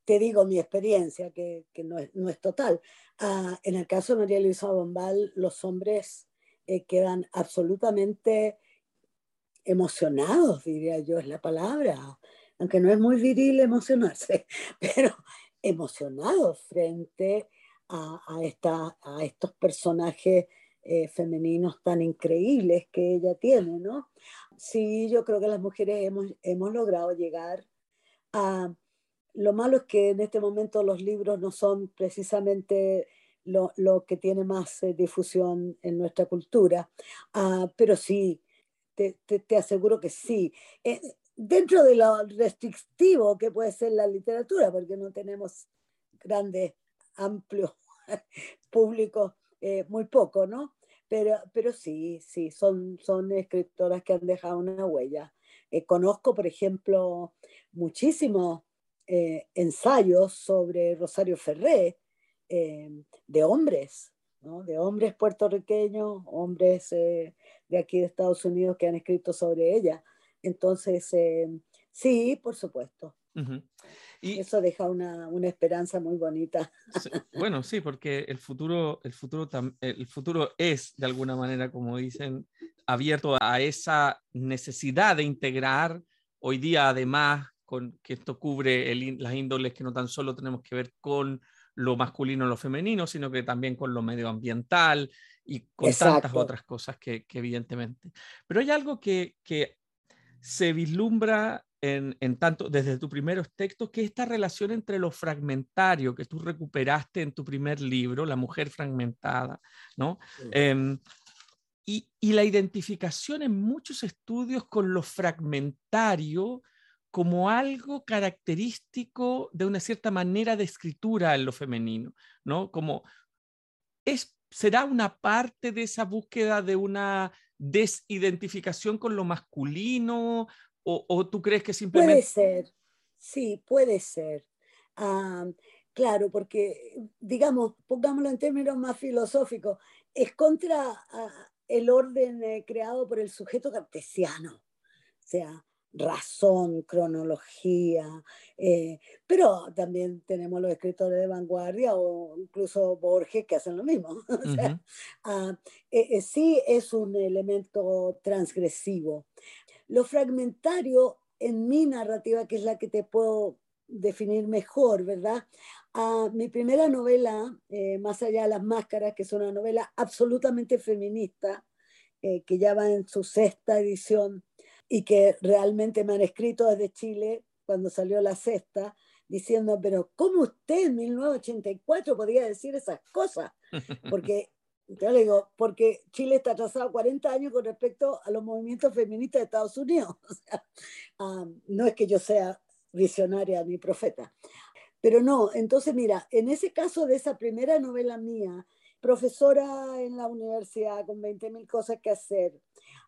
Speaker 2: te digo mi experiencia, que, que no, es, no, es, total. Ah, en el caso de María Luisa Bombal, los hombres eh, quedan absolutamente emocionados, diría yo, es la palabra, aunque no es muy viril emocionarse, pero emocionados frente a, a, esta, a estos personajes eh, femeninos tan increíbles que ella tiene, ¿no? Sí, yo creo que las mujeres hemos, hemos logrado llegar a... Lo malo es que en este momento los libros no son precisamente lo, lo que tiene más eh, difusión en nuestra cultura, uh, pero sí, te, te, te, aseguro que sí. Eh, dentro de lo restrictivo que puede ser la literatura, porque no tenemos grandes, amplios públicos, eh, muy poco, ¿no? Pero, pero sí, sí, son, son escritoras que han dejado una huella. Eh, conozco, por ejemplo, muchísimos ensayos sobre Rosario Ferré, de hombres, ¿no? de hombres puertorriqueños, hombres de aquí de Estados Unidos que han escrito sobre ella. Entonces, sí, por supuesto. Y eso deja una, una esperanza muy bonita.
Speaker 1: bueno, sí, porque el futuro, el, futuro el futuro es, de alguna manera, como dicen, abierto a esa necesidad de integrar hoy día, además, con que esto cubre el, las índoles que no tan solo tenemos que ver con lo masculino o lo femenino, sino que también con lo medioambiental y con tantas otras cosas que, que, evidentemente. Pero hay algo que, que se vislumbra en, tanto desde tus primeros textos que esta relación entre lo fragmentario que tú recuperaste en tu primer libro, La mujer fragmentada, ¿no? Em, y, y, la identificación en muchos estudios con lo fragmentario como algo característico de una cierta manera de escritura en lo femenino, ¿no? Como es, será una parte de esa búsqueda de una desidentificación con lo masculino o, tú crees que simplemente...
Speaker 2: Puede ser, sí, puede ser. Ah, claro, porque, digamos, pongámoslo en términos más filosóficos, es contra ah, el orden eh, creado por el sujeto cartesiano. O sea, razón, cronología, eh, pero también tenemos los escritores de vanguardia o incluso Borges que hacen lo mismo. o sea, ah, eh, sí es un elemento transgresivo. Lo fragmentario en mi narrativa, que es la que te puedo definir mejor, ¿verdad? Ah, mi primera novela, eh, Más allá de las máscaras, que es una novela absolutamente feminista, eh, que ya va en su sexta edición y que realmente me han escrito desde Chile cuando salió la sexta, diciendo, pero ¿cómo usted en 1984 podía decir esas cosas? Porque yo le digo, porque Chile está atrasado 40 años con respecto a los movimientos feministas de Estados Unidos. no es que yo sea visionaria ni profeta. Pero no, entonces mira, en ese caso de esa primera novela mía, profesora en la universidad con 20.000 cosas que hacer,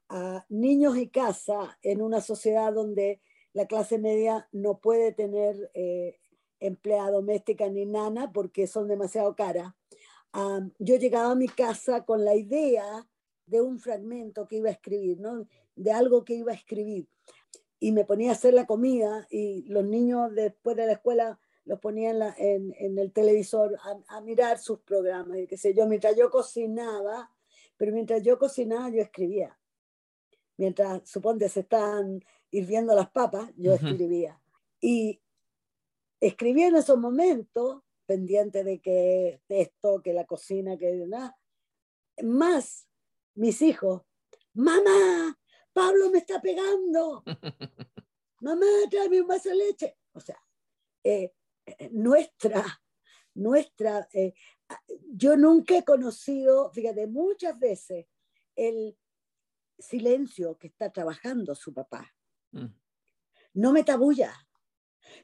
Speaker 2: a niños y casa en una sociedad donde la clase media no puede tener eh, empleada doméstica ni nana porque son demasiado caras yo llegaba a mi casa con la idea de un fragmento que iba a escribir, ¿no? de algo que iba a escribir. Y me ponía a hacer la comida y los niños después de la escuela los ponían en, en, el televisor a, mirar sus programas. Y qué sé yo, mientras yo cocinaba, pero mientras yo cocinaba yo escribía. Mientras, suponte, se estaban hirviendo las papas, yo escribía. Y escribía en esos momentos pendiente de que esto, que la cocina, que nada. Más mis hijos, mamá, Pablo me está pegando, mamá, tráeme un vaso de leche. O sea, eh, eh, nuestra, nuestra, eh, yo nunca he conocido, fíjate, muchas veces el silencio que está trabajando su papá. Mm. No me tabulla.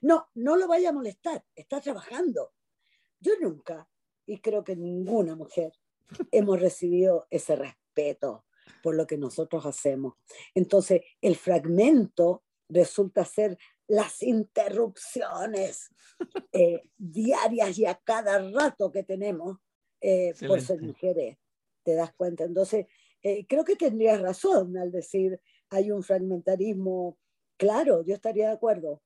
Speaker 2: No, no lo vaya a molestar, está trabajando. Yo nunca, y creo que ninguna mujer, hemos recibido ese respeto por lo que nosotros hacemos. Entonces, el fragmento resulta ser las interrupciones eh, diarias y a cada rato que tenemos eh, por ser mujeres. ¿Te das cuenta? Entonces, eh, creo que tendrías razón al decir hay un fragmentarismo. Claro, yo estaría de acuerdo.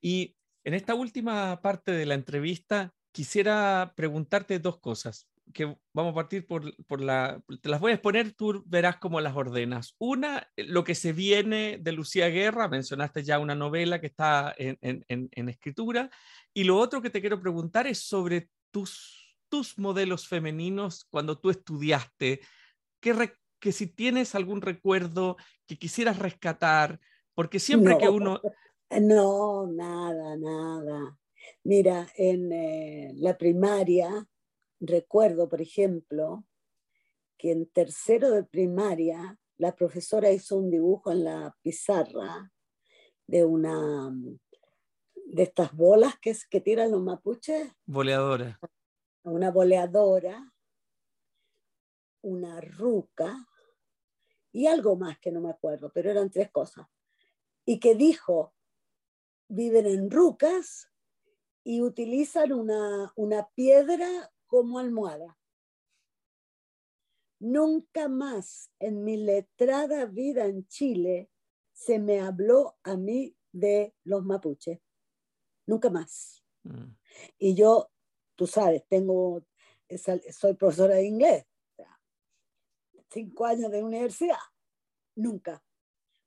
Speaker 1: Y en esta última parte de la entrevista quisiera preguntarte dos cosas que vamos a partir por, por, la... Te las voy a exponer, tú verás cómo las ordenas. Una, lo que se viene de Lucía Guerra, mencionaste ya una novela que está en, en, en escritura, y lo otro que te quiero preguntar es sobre tus, tus modelos femeninos cuando tú estudiaste, que, que si tienes algún recuerdo que quisieras rescatar, porque siempre que uno...
Speaker 2: No, nada, nada. Mira, en eh, la primaria, recuerdo, por ejemplo, que en tercero de primaria la profesora hizo un dibujo en la pizarra de una de estas bolas que, es, que tiran los mapuches.
Speaker 1: Boleadora.
Speaker 2: Una boleadora, una ruca y algo más que no me acuerdo, pero eran tres cosas. Y que dijo, viven en rucas y utilizan una, una piedra como almohada. Nunca más en mi letrada vida en Chile se me habló a mí de los mapuches. Nunca más. Mm. Y yo, tú sabes, tengo, soy profesora de inglés. Cinco años de universidad. Nunca.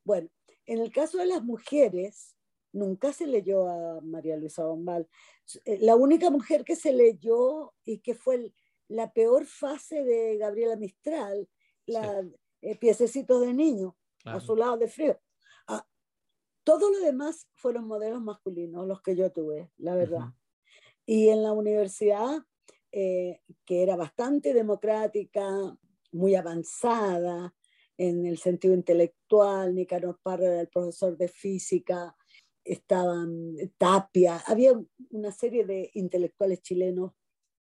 Speaker 2: Bueno, en el caso de las mujeres, nunca se leyó a María Luisa Bombal. Eh, la única mujer que se leyó y que fue la peor fase de Gabriela Mistral, la eh, Piececitos de Niño, a su lado de frío. Ah, todo lo demás fueron modelos masculinos, los que yo tuve, la verdad. Y en la universidad, eh, que era bastante democrática, muy avanzada en el sentido intelectual, Nicanor Parra era el profesor de física, estaban Tapia, había una serie de intelectuales chilenos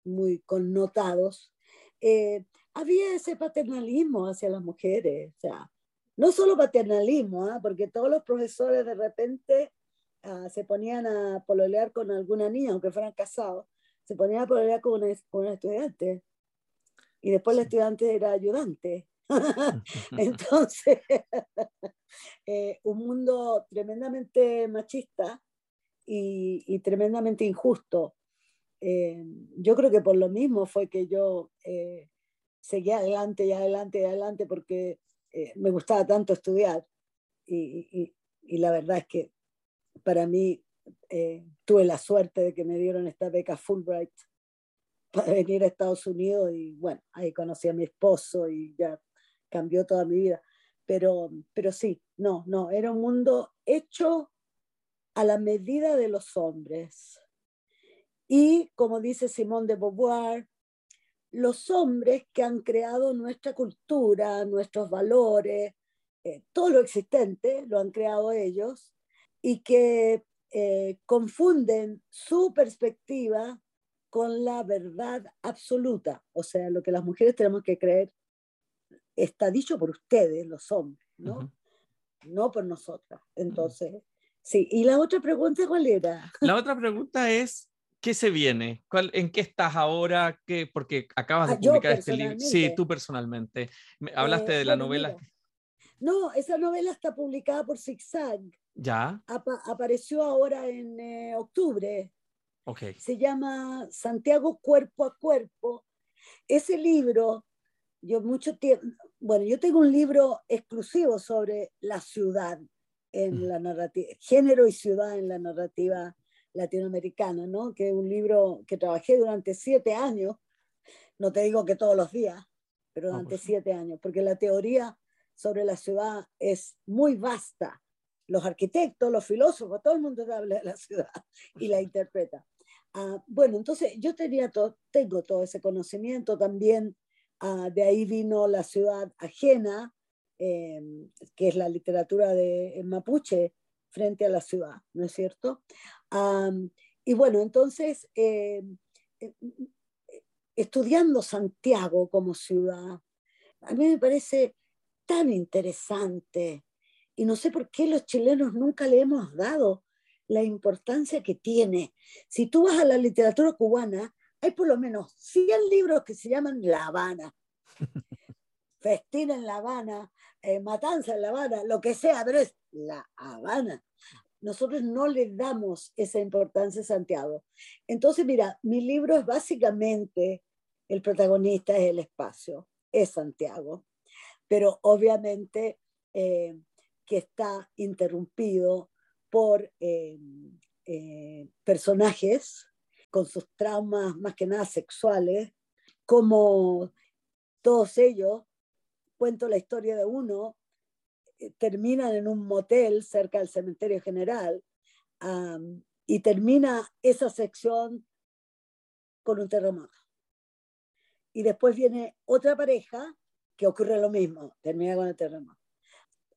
Speaker 2: muy connotados. Eh, había ese paternalismo hacia las mujeres, o sea, no solo paternalismo, ¿ah? porque todos los profesores de repente ah, se ponían a pololear con alguna niña, aunque fueran casados, se ponían a pololear con una, estudiante. Y después la estudiante era ayudante. Entonces, eh, un mundo tremendamente machista y, tremendamente injusto. Eh, yo creo que por lo mismo fue que yo eh, seguía adelante y adelante y adelante porque eh, me gustaba tanto estudiar y, la verdad es que para mí eh, tuve la suerte de que me dieron esta beca Fulbright para venir a Estados Unidos y bueno, ahí conocí a mi esposo y ya cambió toda mi vida. Pero, pero sí, no, no, era un mundo hecho a la medida de los hombres. Y como dice Simón de Beauvoir, los hombres que han creado nuestra cultura, nuestros valores, eh, todo lo existente, lo han creado ellos, y que eh, confunden su perspectiva con la verdad absoluta. O sea, lo que las mujeres tenemos que creer está dicho por ustedes, los hombres, ¿no? No por nosotras. Entonces, sí. ¿Y la otra pregunta cuál era?
Speaker 1: La otra pregunta es, ¿Qué se viene? ¿Cuál, ¿En qué estás ahora? ¿Qué, porque acabas de ah, publicar este libro. Sí, tú personalmente. Hablaste de la novela.
Speaker 2: no, esa novela está publicada por Zigzag.
Speaker 1: Ya.
Speaker 2: apareció ahora en eh, octubre.
Speaker 1: Okay.
Speaker 2: Se llama Santiago Cuerpo a Cuerpo. Ese libro, yo mucho tiempo, bueno, yo tengo un libro exclusivo sobre la ciudad en mm. la narrativa, género y ciudad en la narrativa latinoamericana, ¿no? que es un libro que trabajé durante siete años, no te digo que todos los días, pero durante pues siete años, porque la teoría sobre la ciudad es muy vasta. Los arquitectos, los filósofos, todo el mundo habla de la ciudad y la interpreta. Ah, bueno, entonces yo tenía todo, tengo todo ese conocimiento también. Ah, de ahí vino la ciudad ajena, em, que es la literatura de mapuche frente a la ciudad, ¿no es cierto? y bueno, entonces, eh, eh, estudiando Santiago como ciudad, a mí me parece tan interesante y no sé por qué los chilenos nunca le hemos dado la importancia que tiene. Si tú vas a la literatura cubana, hay por lo menos 100 libros que se llaman La Habana. Festín en La Habana, eh, Matanza en La Habana, lo que sea, pero es La Habana nosotros no le damos esa importancia a Santiago. Entonces, mira, mi libro es básicamente, el protagonista es el espacio, es Santiago, pero obviamente eh, que está interrumpido por eh, eh, personajes con sus traumas más que nada sexuales, como todos ellos, cuento la historia de uno eh, terminan en un motel cerca del cementerio general y termina esa sección con un terremoto. Y después viene otra pareja que ocurre lo mismo, termina con el terremoto.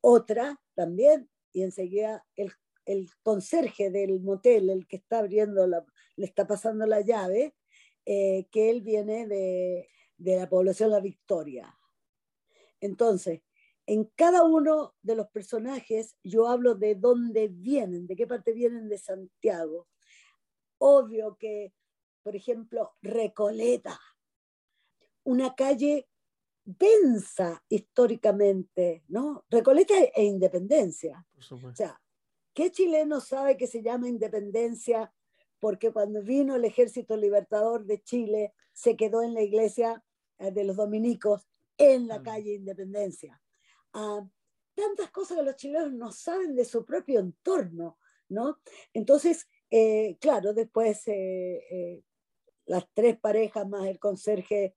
Speaker 2: Otra también, y enseguida el, el conserje del motel, el que está abriendo, la, le está pasando la llave, eh, que él viene de, de la población La Victoria. Entonces, en cada uno de los personajes yo hablo de dónde vienen, de qué parte vienen de Santiago. Obvio que, por ejemplo, Recoleta, una calle densa históricamente, ¿no? Recoleta e Independencia. O sea, ¿qué chileno sabe que se llama Independencia? Porque cuando vino el Ejército Libertador de Chile, se quedó en la iglesia eh, de los dominicos en la calle Independencia tantas cosas que los chilenos no saben de su propio entorno, ¿no? Entonces, eh, claro, después eh, eh, las tres parejas más el conserje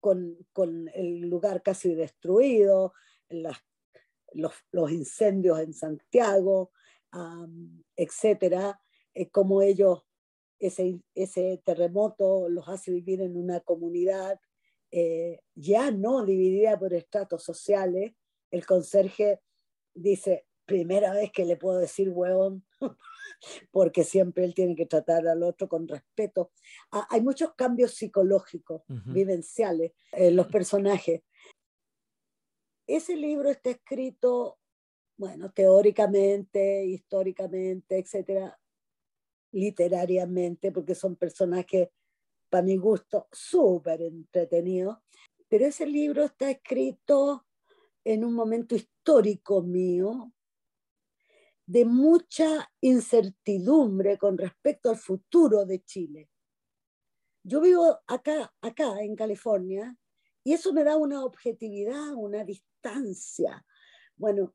Speaker 2: con, con el lugar casi destruido, los, los, incendios en Santiago, etcétera, eh, como ellos, ese, ese terremoto los hace vivir en una comunidad eh, ya no dividida por estratos sociales. El conserje dice, primera vez que le puedo decir huevón, porque siempre él tiene que tratar al otro con respeto. Ah, hay muchos cambios psicológicos, vivenciales en los personajes. Ese libro está escrito, bueno, teóricamente, históricamente, etcétera, literariamente, porque son personajes, para mi gusto, súper entretenidos. Pero ese libro está escrito en un momento histórico mío, de mucha incertidumbre con respecto al futuro de Chile. Yo vivo acá, acá en California, y eso me da una objetividad, una distancia. Bueno,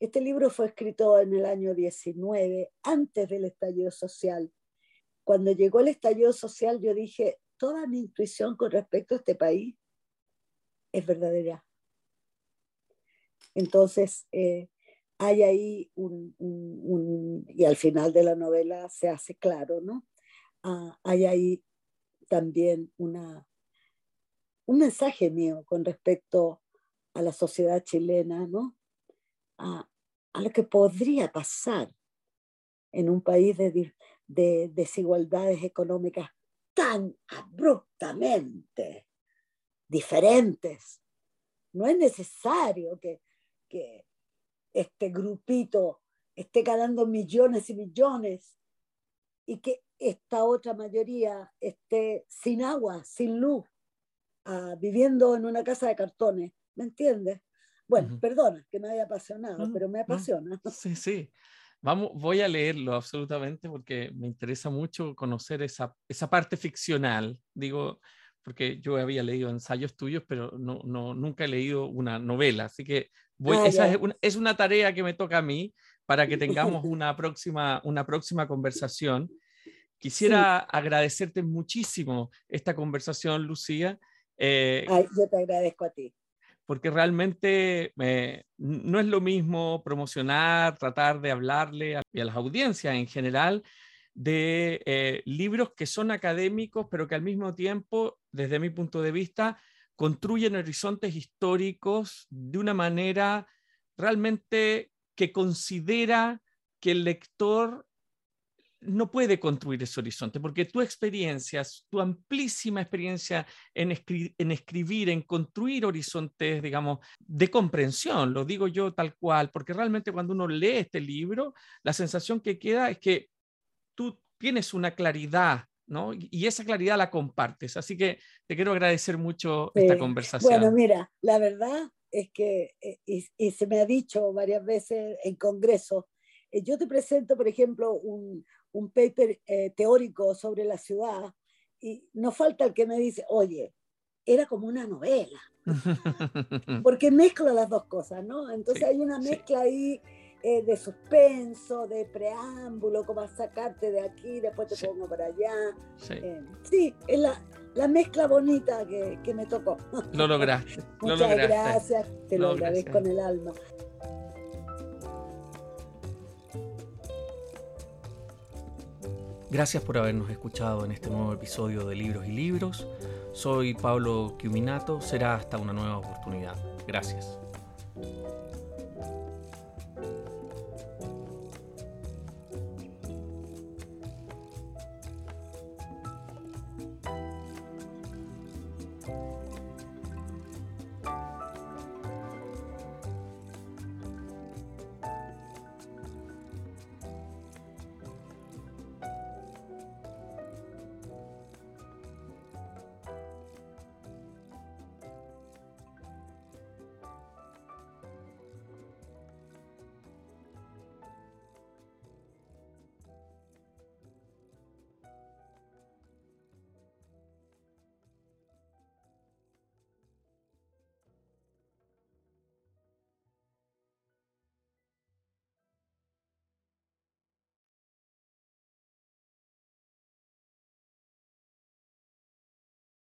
Speaker 2: este libro fue escrito en el año 19, antes del estallido social. Cuando llegó el estallido social, yo dije, toda mi intuición con respecto a este país es verdadera. Entonces, eh, hay ahí un, y al final de la novela se hace claro, ¿no? Ah, hay ahí también una, un mensaje mío con respecto a la sociedad chilena, ¿no? A, lo que podría pasar en un país de, de desigualdades económicas tan abruptamente diferentes. No es necesario que, que este grupito esté ganando millones y millones y que esta otra mayoría esté sin agua, sin luz, ah, viviendo en una casa de cartones. ¿Me entiendes? Bueno, perdona que me haya apasionado, pero me apasiona.
Speaker 1: Sí, sí. Vamos, voy a leerlo absolutamente porque me interesa mucho conocer esa, esa parte ficcional. Digo, porque yo había leído ensayos tuyos, pero no, no, nunca he leído una novela, así que voy, ah, esa es una, es una, tarea que me toca a mí para que tengamos una próxima, una próxima conversación. Quisiera agradecerte muchísimo esta conversación, Lucía.
Speaker 2: Eh, yo te agradezco a ti.
Speaker 1: Porque realmente eh, no es lo mismo promocionar, tratar de hablarle a, a las audiencias en general, de eh, libros que son académicos, pero que al mismo tiempo, desde mi punto de vista, construyen horizontes históricos de una manera realmente que considera que el lector no puede construir ese horizonte, porque tu experiencia, tu amplísima experiencia en, escribir, en construir horizontes, digamos, de comprensión, lo digo yo tal cual, porque realmente cuando uno lee este libro, la sensación que queda es que tú tienes una claridad, ¿no? Y esa claridad la compartes. Así que te quiero agradecer mucho esta conversación.
Speaker 2: Bueno, mira, la verdad es que, eh, y, se me ha dicho varias veces en congreso, eh, yo te presento, por ejemplo, un, un paper eh, teórico sobre la ciudad y no falta el que me dice, oye, era como una novela, porque mezcla las dos cosas, ¿no? Entonces hay una mezcla ahí eh, de suspenso, de preámbulo, como a sacarte de aquí, después te pongo para allá. Sí, eh, sí es la, la, mezcla bonita que, que, me tocó.
Speaker 1: Lo lograste.
Speaker 2: Muchas gracias, te lo, agradezco en el alma.
Speaker 1: Gracias por habernos escuchado en este nuevo episodio de Libros y Libros. Soy Pablo Quiminato. Será hasta una nueva oportunidad. Gracias. Thank you.